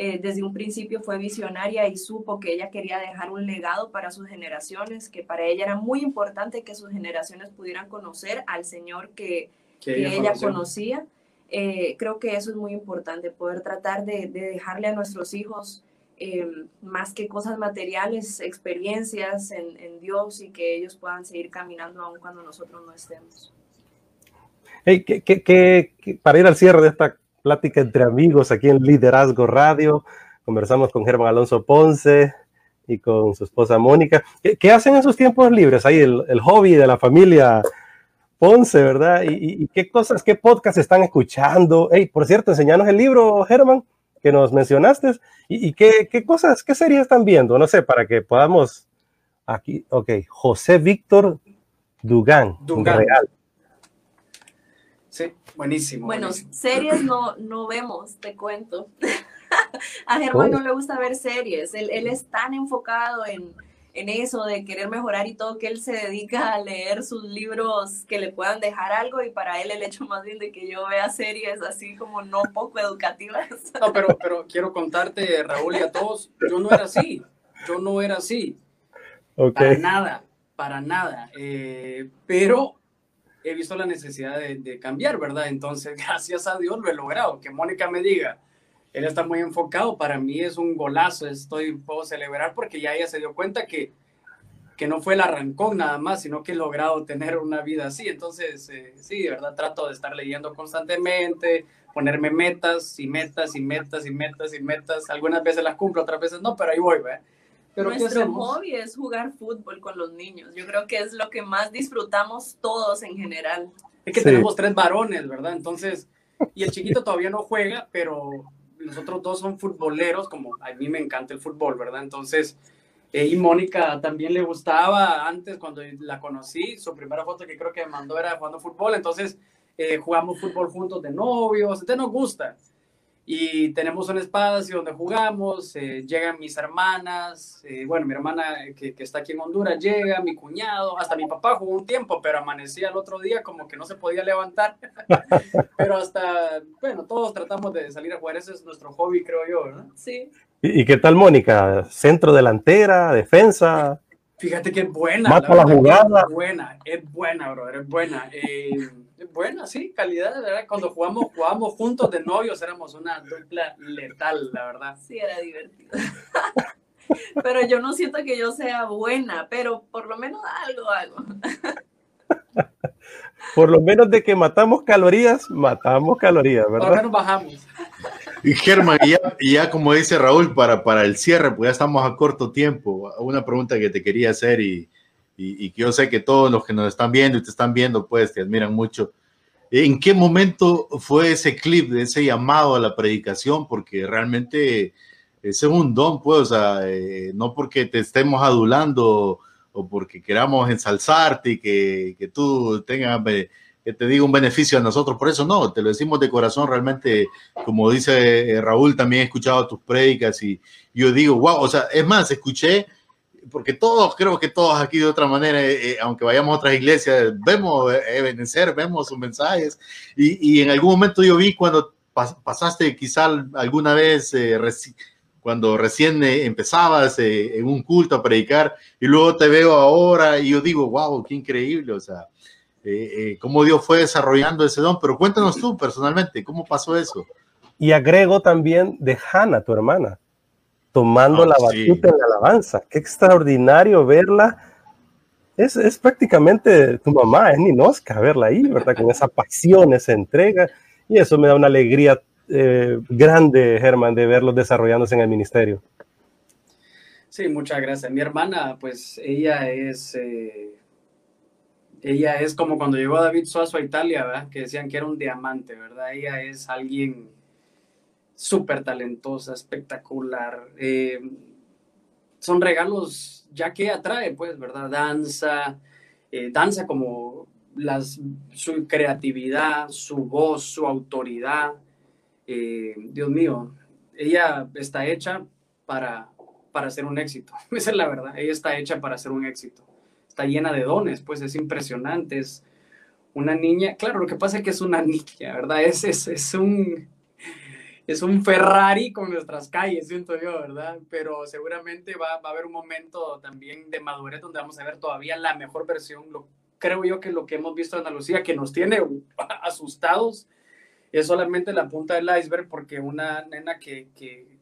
eh, desde un principio fue visionaria y supo que ella quería dejar un legado para sus generaciones, que para ella era muy importante que sus generaciones pudieran conocer al Señor que, ella, conocía. Eh, creo que eso es muy importante, poder tratar de, dejarle a nuestros hijos eh, más que cosas materiales, experiencias en, Dios y que ellos puedan seguir caminando aun cuando nosotros no estemos. para ir al cierre de esta plática entre amigos aquí en Liderazgo Radio. Conversamos con Germán Alonso Ponce y con su esposa Mónica. ¿Qué, hacen en sus tiempos libres? Ahí el, hobby de la familia Ponce, ¿verdad? ¿Y, qué cosas, qué podcast están escuchando? Hey, por cierto, enseñanos el libro, Germán, que nos mencionaste. ¿Y, qué, qué, cosas, qué series están viendo? No sé, para que podamos aquí, ok, José Víctor Dugan, Dugan. Real. Sí, buenísimo. Bueno, buenísimo. series no, no vemos, te cuento. A Germán Oh. no le gusta ver series. Él, él es tan enfocado en, en eso de querer mejorar y todo que él se dedica a leer sus libros que le puedan dejar algo y para él el hecho más bien de que yo vea series así como no poco educativas. No, pero, pero quiero contarte, Raúl, y a todos, yo no era así. Yo no era así. Ok. Para nada, para nada. Eh, pero he visto la necesidad de, cambiar, ¿verdad? Entonces, gracias a Dios lo he logrado. Que Mónica me diga, él está muy enfocado, para mí es un golazo, estoy, puedo celebrar porque ya ella se dio cuenta que, que no fue el arrancón nada más, sino que he logrado tener una vida así. Entonces, eh, sí, de verdad trato de estar leyendo constantemente, ponerme metas y metas y metas y metas y metas. Algunas veces las cumplo, otras veces no, pero ahí voy, ¿verdad? Pero ¿qué Nuestro hobby es jugar fútbol con los niños. Yo creo que es lo que más disfrutamos todos en general. Es que Sí. tenemos tres varones, ¿verdad? Entonces, y el chiquito todavía no juega, pero los otros dos son futboleros, como a mí me encanta el fútbol, ¿verdad? Entonces, eh, y Mónica también le gustaba antes, cuando la conocí, su primera foto que creo que me mandó era jugando fútbol, entonces eh, jugamos fútbol juntos de novios, entonces nos gusta. Y tenemos un espacio donde jugamos, eh, llegan mis hermanas, eh, bueno, mi hermana que, que está aquí en Honduras llega, mi cuñado, hasta mi papá jugó un tiempo, pero amanecía el otro día como que no se podía levantar. pero hasta, bueno, todos tratamos de salir a jugar, ese es nuestro hobby, creo yo, ¿verdad? Sí. ¿Y, y qué tal, Mónica? ¿Centro delantera, defensa? Fíjate que es buena. Mata la que jugada. Es buena, es buena, brother, es buena. Eh, es buena, sí, calidad, de verdad. Cuando jugamos, jugamos juntos de novios, éramos una dupla letal, la verdad. Sí, era divertido. pero yo no siento que yo sea buena, pero por lo menos algo hago. Por lo menos de que matamos calorías, matamos calorías, Por lo ¿verdad? menos bajamos. Y Germán, y ya, y ya como dice Raúl, para, para el cierre, pues ya estamos a corto tiempo. Una pregunta que te quería hacer y, y, y que yo sé que todos los que nos están viendo y te están viendo, pues te admiran mucho. ¿En qué momento fue ese clip, de ese llamado a la predicación? Porque realmente ese es un don, pues, o sea, eh, no porque te estemos adulando o porque queramos ensalzarte y que, que tú tengas, eh, que te diga un beneficio a nosotros. Por eso no, te lo decimos de corazón, realmente, como dice eh, Raúl, también he escuchado tus prédicas y yo digo, wow, o sea, es más, escuché, porque todos, creo que todos aquí de otra manera, eh, eh, aunque vayamos a otras iglesias, vemos eh, Ebenezer, vemos sus mensajes. Y, y en algún momento yo vi cuando pas- pasaste quizá alguna vez eh, reci- cuando recién eh, empezabas eh, en un culto a predicar y luego te veo ahora y yo digo, wow, qué increíble, o sea, eh, eh, cómo Dios fue desarrollando ese don, pero cuéntanos tú personalmente, ¿cómo pasó eso? Y agrego también de Hannah, tu hermana, tomando Ah, la sí. batuta en la alabanza. Qué extraordinario verla. Es, es prácticamente tu mamá, es Ninosca, verla ahí, ¿verdad? Con esa pasión, esa entrega. Y eso me da una alegría eh, grande, Germán, de verlos desarrollándose en el ministerio. Sí, muchas gracias. Mi hermana, pues ella es, eh, ella es como cuando llegó David Suazo a Italia, ¿verdad? Que decían que era un diamante, ¿verdad? Ella es alguien súper talentosa, espectacular. Eh, son regalos ya que atrae, pues, ¿verdad? Danza, eh, danza como las, su creatividad, su voz, su autoridad. Eh, Dios mío, ella está hecha para, para ser un éxito. Esa es la verdad. Ella está hecha para ser un éxito. Está llena de dones, pues es impresionante. Es una niña, claro, lo que pasa es que es una niña, ¿verdad? Es, es, es un, es un Ferrari con nuestras calles, siento yo, ¿verdad? Pero seguramente va, va a haber un momento también de madurez donde vamos a ver todavía la mejor versión. Lo, creo yo que lo que hemos visto en Andalucía, que nos tiene asustados, es solamente la punta del iceberg, porque una nena que, que,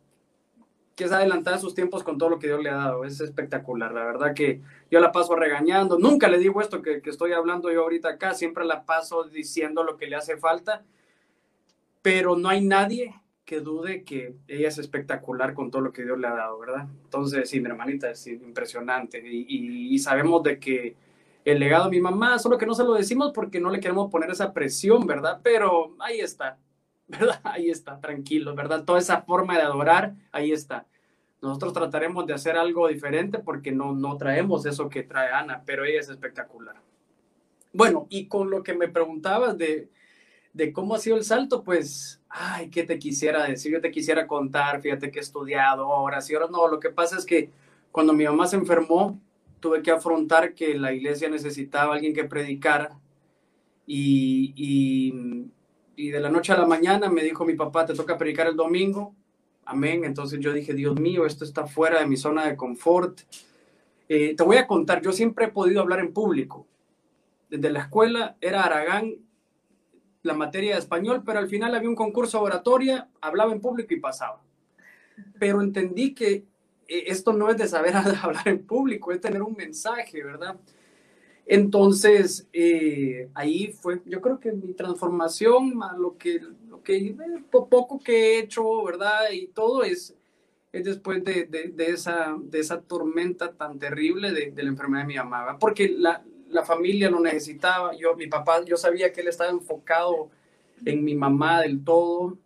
que es adelantada a sus tiempos con todo lo que Dios le ha dado, es espectacular. La verdad que yo la paso regañando, nunca le digo esto que, que estoy hablando yo ahorita acá, siempre la paso diciendo lo que le hace falta, pero no hay nadie que dude que ella es espectacular con todo lo que Dios le ha dado, ¿verdad? Entonces, sí, mi hermanita es impresionante y, y, y, sabemos de que el legado de mi mamá, solo que no se lo decimos porque no le queremos poner esa presión, ¿verdad? Pero ahí está, ¿verdad? Ahí está, tranquilo, ¿verdad? Toda esa forma de adorar, ahí está. Nosotros trataremos de hacer algo diferente porque no, no traemos eso que trae Ana, pero ella es espectacular. bueno, y con lo que me preguntabas de, de cómo ha sido el salto, pues, ay, ¿qué te quisiera decir? Yo te quisiera contar, fíjate que he estudiado horas y ahora no, lo que pasa es que cuando mi mamá se enfermó, tuve que afrontar que la iglesia necesitaba alguien que predicara y, y, y, de la noche a la mañana me dijo mi papá, te toca predicar el domingo, amén, entonces yo dije, Dios mío, esto está fuera de mi zona de confort. Eh, te voy a contar, yo siempre he podido hablar en público. Desde la escuela era Aragán la materia de español, pero al final había un concurso de oratoria, hablaba en público y pasaba. Pero entendí que eh, esto no es de saber hablar en público, es tener un mensaje, ¿verdad? Entonces, eh, ahí fue, yo creo que mi transformación, lo que, lo que eh, poco que he hecho, ¿verdad? Y todo es, es después de, de, esa, de esa tormenta tan terrible de, de la enfermedad de mi mamá, porque la, la familia lo necesitaba. Yo, mi papá, yo sabía que él estaba enfocado en mi mamá del todo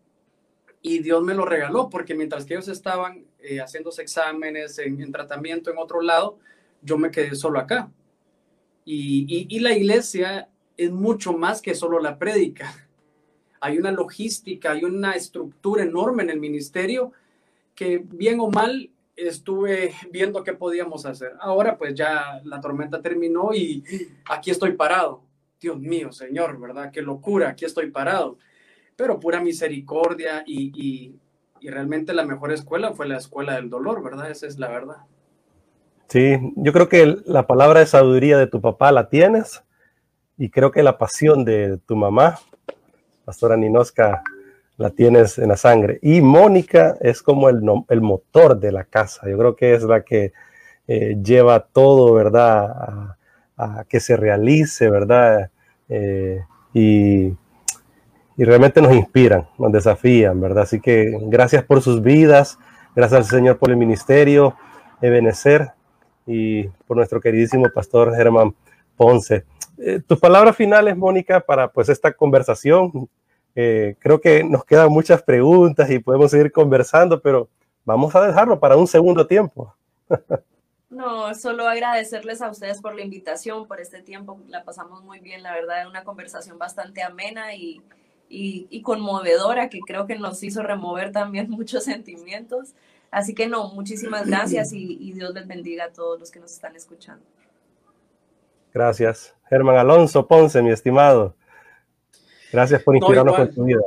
y Dios me lo regaló porque mientras que ellos estaban eh, haciéndose exámenes, en, tratamiento en otro lado, yo me quedé solo acá. Y, y, la iglesia es mucho más que solo la prédica. Hay una logística, hay una estructura enorme en el ministerio que bien o mal estuve viendo qué podíamos hacer. Ahora pues ya la tormenta terminó y aquí estoy parado. Dios mío, Señor, ¿verdad? Qué locura, aquí estoy parado. Pero pura misericordia y, y, realmente la mejor escuela fue la escuela del dolor, ¿verdad? Esa es la verdad. Sí, yo creo que la palabra de sabiduría de tu papá la tienes y creo que la pasión de tu mamá, Pastora Ninoska, la tienes en la sangre. Y Mónica es como el, el motor de la casa. Yo creo que es la que eh, lleva todo, ¿verdad? A, que se realice, ¿verdad? Eh, y, y, realmente nos inspiran, nos desafían, ¿verdad? Así que gracias por sus vidas, gracias al Señor por el ministerio, Ebenecer, y por nuestro queridísimo pastor Germán Ponce. Eh, tus palabras finales, Mónica, para pues esta conversación eh, creo que nos quedan muchas preguntas y podemos seguir conversando, pero vamos a dejarlo para un segundo tiempo. No, solo agradecerles a ustedes por la invitación, por este tiempo. La pasamos muy bien, la verdad, una conversación bastante amena y, y, conmovedora que creo que nos hizo remover también muchos sentimientos. Así que no, muchísimas gracias y, y Dios les bendiga a todos los que nos están escuchando. Gracias. Germán Alonso Ponce, mi estimado. Gracias por inspirarnos con tu vida.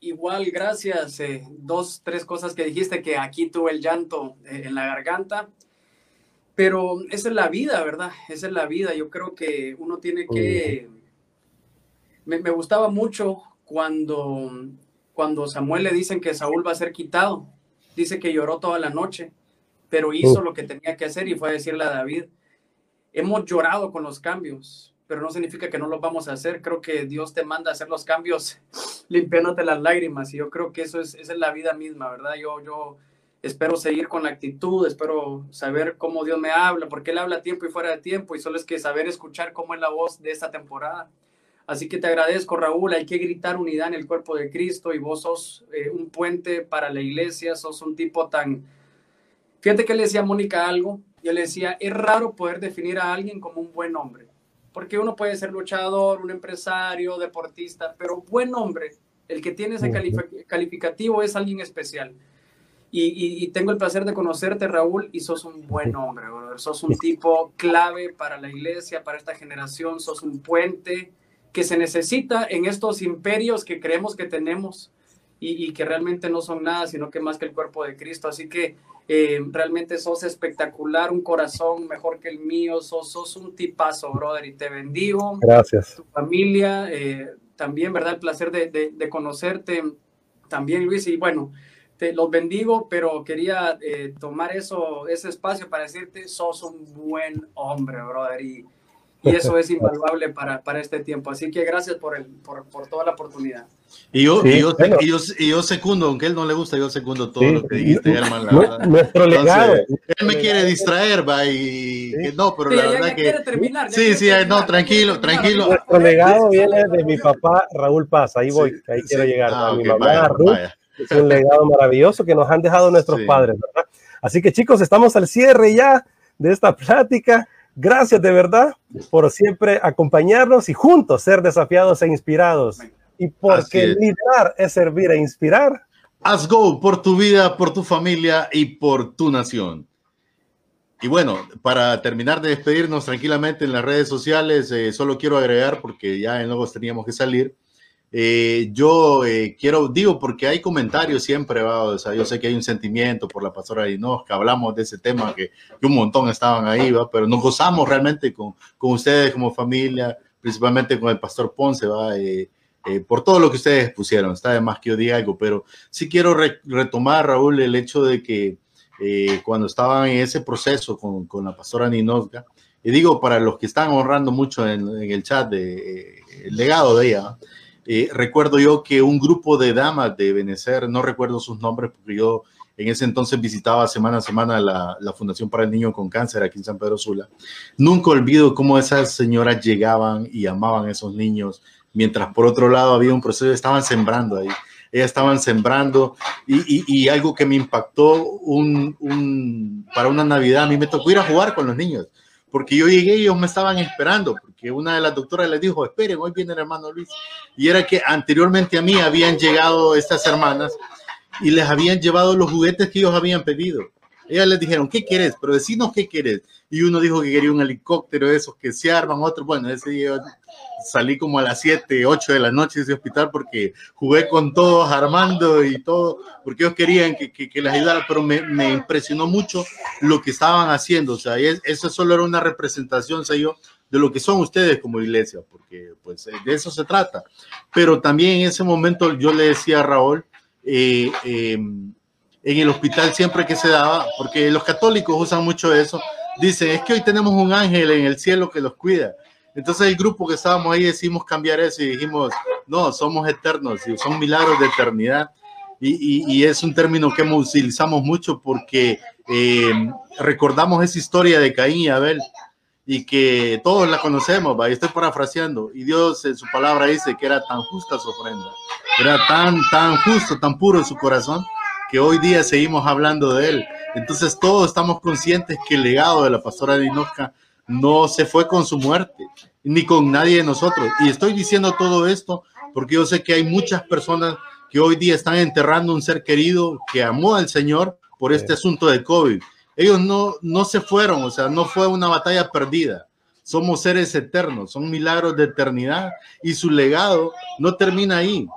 Igual, gracias. Eh, dos, tres cosas que dijiste que aquí tuve el llanto eh, en la garganta. Pero esa es la vida, ¿verdad? Esa es la vida. Yo creo que uno tiene que... Me, me, gustaba mucho cuando, cuando Samuel le dicen que Saúl va a ser quitado. Dice que lloró toda la noche, pero hizo lo que tenía que hacer y fue a decirle a David, hemos llorado con los cambios, pero no significa que no lo vamos a hacer. Creo que Dios te manda a hacer los cambios limpiándote las lágrimas y yo creo que eso es, esa es la vida misma, ¿verdad? Yo, yo espero seguir con la actitud, espero saber cómo Dios me habla, porque Él habla tiempo y fuera de tiempo y solo es que saber escuchar cómo es la voz de esta temporada. Así que te agradezco, Raúl. Hay que gritar unidad en el cuerpo de Cristo y vos sos eh, un puente para la iglesia, sos un tipo tan... Fíjate que le decía a Mónica algo. Yo le decía, es raro poder definir a alguien como un buen hombre porque uno puede ser luchador, un empresario, deportista, pero buen hombre, el que tiene ese calificativo es alguien especial. Y, tengo el placer de conocerte, Raúl, y sos un buen hombre, sos un tipo clave para la iglesia, para esta generación, sos un puente que se necesita en estos imperios que creemos que tenemos y, que realmente no son nada, sino que más que el cuerpo de Cristo. Así que eh, realmente sos espectacular, un corazón mejor que el mío, sos, sos un tipazo, brother, y te bendigo. Gracias. Tu familia, eh, también, ¿verdad? El placer de, de, conocerte también, Luis, y bueno, te los bendigo, pero quería eh, tomar eso, ese espacio para decirte, sos un buen hombre, brother, y y eso es invaluable para, para, este tiempo. Así que gracias por, el, por, por toda la oportunidad. Y yo, y, yo, y, yo, y yo, secundo, aunque él no le gusta, yo secundo todo lo que dijiste, hermano. Nuestro legado. él me quiere distraer, va, y no, pero la verdad que. Terminar, sí, sí, no, tranquilo, tranquilo. Nuestro legado viene de mi papá Raúl Paz, ahí voy, ahí quiero llegar. Ah, mi mamá Ruth, es un legado maravilloso que nos han dejado nuestros padres, ¿verdad? Así que chicos, estamos al cierre ya de esta plática Gracias de verdad por siempre acompañarnos y juntos ser desafiados e inspirados. Y porque liderar es servir e inspirar. Haz go por tu vida, por tu familia y por tu nación. Y bueno, para terminar de despedirnos tranquilamente en las redes sociales, eh, solo quiero agregar, porque ya en luego teníamos que salir, eh, yo eh, quiero, digo, porque hay comentarios siempre, o sea, yo sé que hay un sentimiento por la pastora que hablamos de ese tema, que, un montón estaban ahí, ¿va? pero nos gozamos realmente con, con, ustedes como familia, principalmente con el pastor Ponce, ¿va? Por todo lo que ustedes pusieron, está de más que yo diga algo, pero sí quiero retomar, Raúl, el hecho de que eh, cuando estaba en ese proceso con, con la pastora Ninosga. Y digo, para los que están honrando mucho en, el chat de, eh, el legado de ella, eh, recuerdo yo que un grupo de damas de Benecer, no recuerdo sus nombres porque yo en ese entonces visitaba semana a semana la, la, Fundación para el Niño con Cáncer aquí en San Pedro Sula. Nunca olvido cómo esas señoras llegaban y amaban a esos niños, mientras por otro lado había un proceso, estaban sembrando ahí ellas estaban sembrando y, y, algo que me impactó un, un, para una Navidad, a mí me tocó ir a jugar con los niños, porque yo llegué y ellos me estaban esperando, porque una de las doctoras les dijo, esperen, hoy viene el hermano Luis, y era que anteriormente a mí habían llegado estas hermanas y les habían llevado los juguetes que ellos habían pedido. Ellas les dijeron, ¿qué quieres? Pero decinos qué quieres. Y uno dijo que quería un helicóptero de esos que se arman, otro, bueno, ese día salí como a las 7, 8 de la noche de ese hospital porque jugué con todos, Armando y todo, porque ellos querían que, que, les ayudara, pero me, me, impresionó mucho lo que estaban haciendo. O sea, eso solo era una representación, sé yo, de lo que son ustedes como iglesia, porque pues de eso se trata. Pero también en ese momento yo le decía a Raúl, eh, em, en el hospital siempre que se daba, porque los católicos usan mucho eso, dicen, es que hoy tenemos un ángel en el cielo que los cuida. Entonces el grupo que estábamos ahí decidimos cambiar eso y dijimos, no, somos eternos, y son milagros de eternidad. Y, y, es un término que utilizamos mucho porque eh, recordamos esa historia de Caín y Abel y que todos la conocemos, ¿va? y estoy parafraseando, y Dios en su palabra dice que era tan justa su ofrenda, era tan, tan justo, tan puro su corazón, que hoy día seguimos hablando de él. Entonces todos estamos conscientes que el legado de la pastora Dinoska no se fue con su muerte, ni con nadie de nosotros. Y estoy diciendo todo esto porque yo sé que hay muchas personas que hoy día están enterrando un ser querido que amó al Señor por este asunto de COVID. Ellos no, no se fueron, o sea, no fue una batalla perdida. Somos seres eternos, son milagros de eternidad y su legado no termina ahí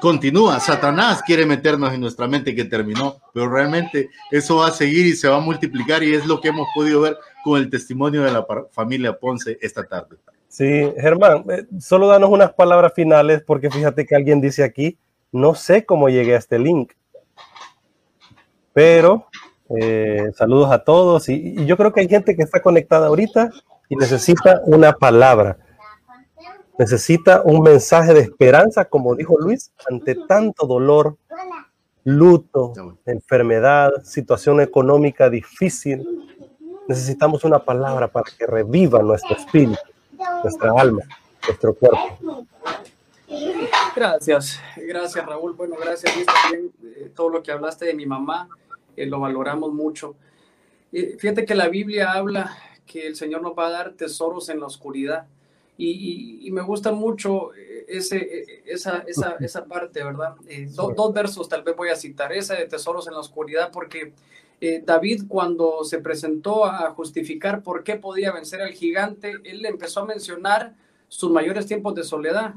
continúa. Satanás quiere meternos en nuestra mente que terminó, pero realmente eso va a seguir y se va a multiplicar y es lo que hemos podido ver con el testimonio de la familia Ponce esta tarde. Sí, Germán, eh, solo danos unas palabras finales porque fíjate que alguien dice aquí, no sé cómo llegué a este link, pero eh, saludos a todos y, y yo creo que hay gente que está conectada ahorita y necesita una palabra necesita un mensaje de esperanza, como dijo Luis, ante tanto dolor, luto, enfermedad, situación económica difícil. Necesitamos una palabra para que reviva nuestro espíritu, nuestra alma, nuestro cuerpo. Gracias, gracias Raúl. Bueno, gracias Luis también. Eh, todo lo que hablaste de mi mamá, eh, lo valoramos mucho. fíjate que la Biblia habla que el Señor nos va a dar tesoros en la oscuridad y, me gusta mucho eh, ese, eh, esa, esa, esa parte, ¿verdad? Eh, dos versos tal vez voy a citar, esa de Tesoros en la Oscuridad, porque David cuando se presentó a justificar por qué podía vencer al gigante, él empezó a mencionar sus mayores tiempos de soledad.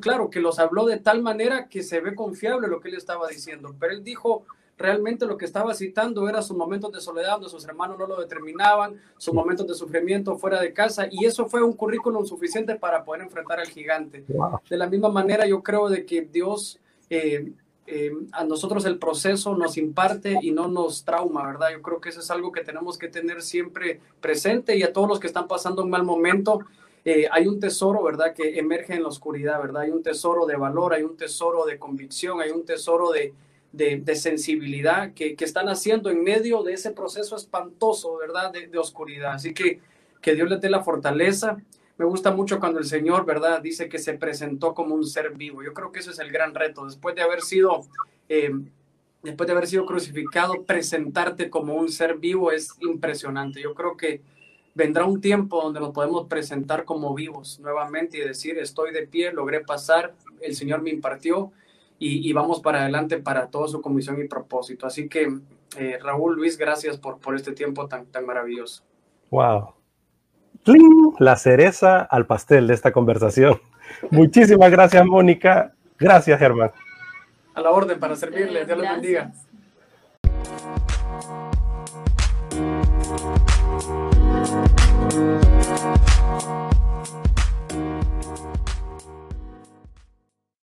Claro que los habló de tal manera que se ve confiable lo que él estaba diciendo, pero él dijo, realmente lo que estaba citando era sus momentos de soledad donde sus hermanos no lo determinaban, sus momentos de sufrimiento fuera de casa y eso fue un currículum suficiente para poder enfrentar al gigante. De la misma manera yo creo de que Dios eh, eh, a nosotros el proceso nos imparte y no nos trauma, ¿verdad? Yo creo que eso es algo que tenemos que tener siempre presente y a todos los que están pasando un mal momento. Eh, hay un tesoro, ¿verdad?, que emerge en la oscuridad, ¿verdad? Hay un tesoro de valor, hay un tesoro de convicción, hay un tesoro de, de, sensibilidad que, están haciendo en medio de ese proceso espantoso, ¿verdad? De, oscuridad. Así que que Dios les dé la fortaleza. Me gusta mucho cuando el Señor, ¿verdad? Dice que se presentó como un ser vivo. Yo creo que ese es el gran reto. Después de haber sido, eh, después de haber sido crucificado, presentarte como un ser vivo es impresionante. Yo creo que vendrá un tiempo donde nos podemos presentar como vivos nuevamente y decir, estoy de pie, logré pasar, el Señor me impartió y, vamos para adelante para toda su comisión y propósito. Así que, eh, Raúl, Luis, gracias por, por este tiempo tan, tan maravilloso. Wow. La cereza al pastel de esta conversación. Muchísimas gracias, Mónica. Gracias, Germán. A la orden para servirle. Dios los bendiga.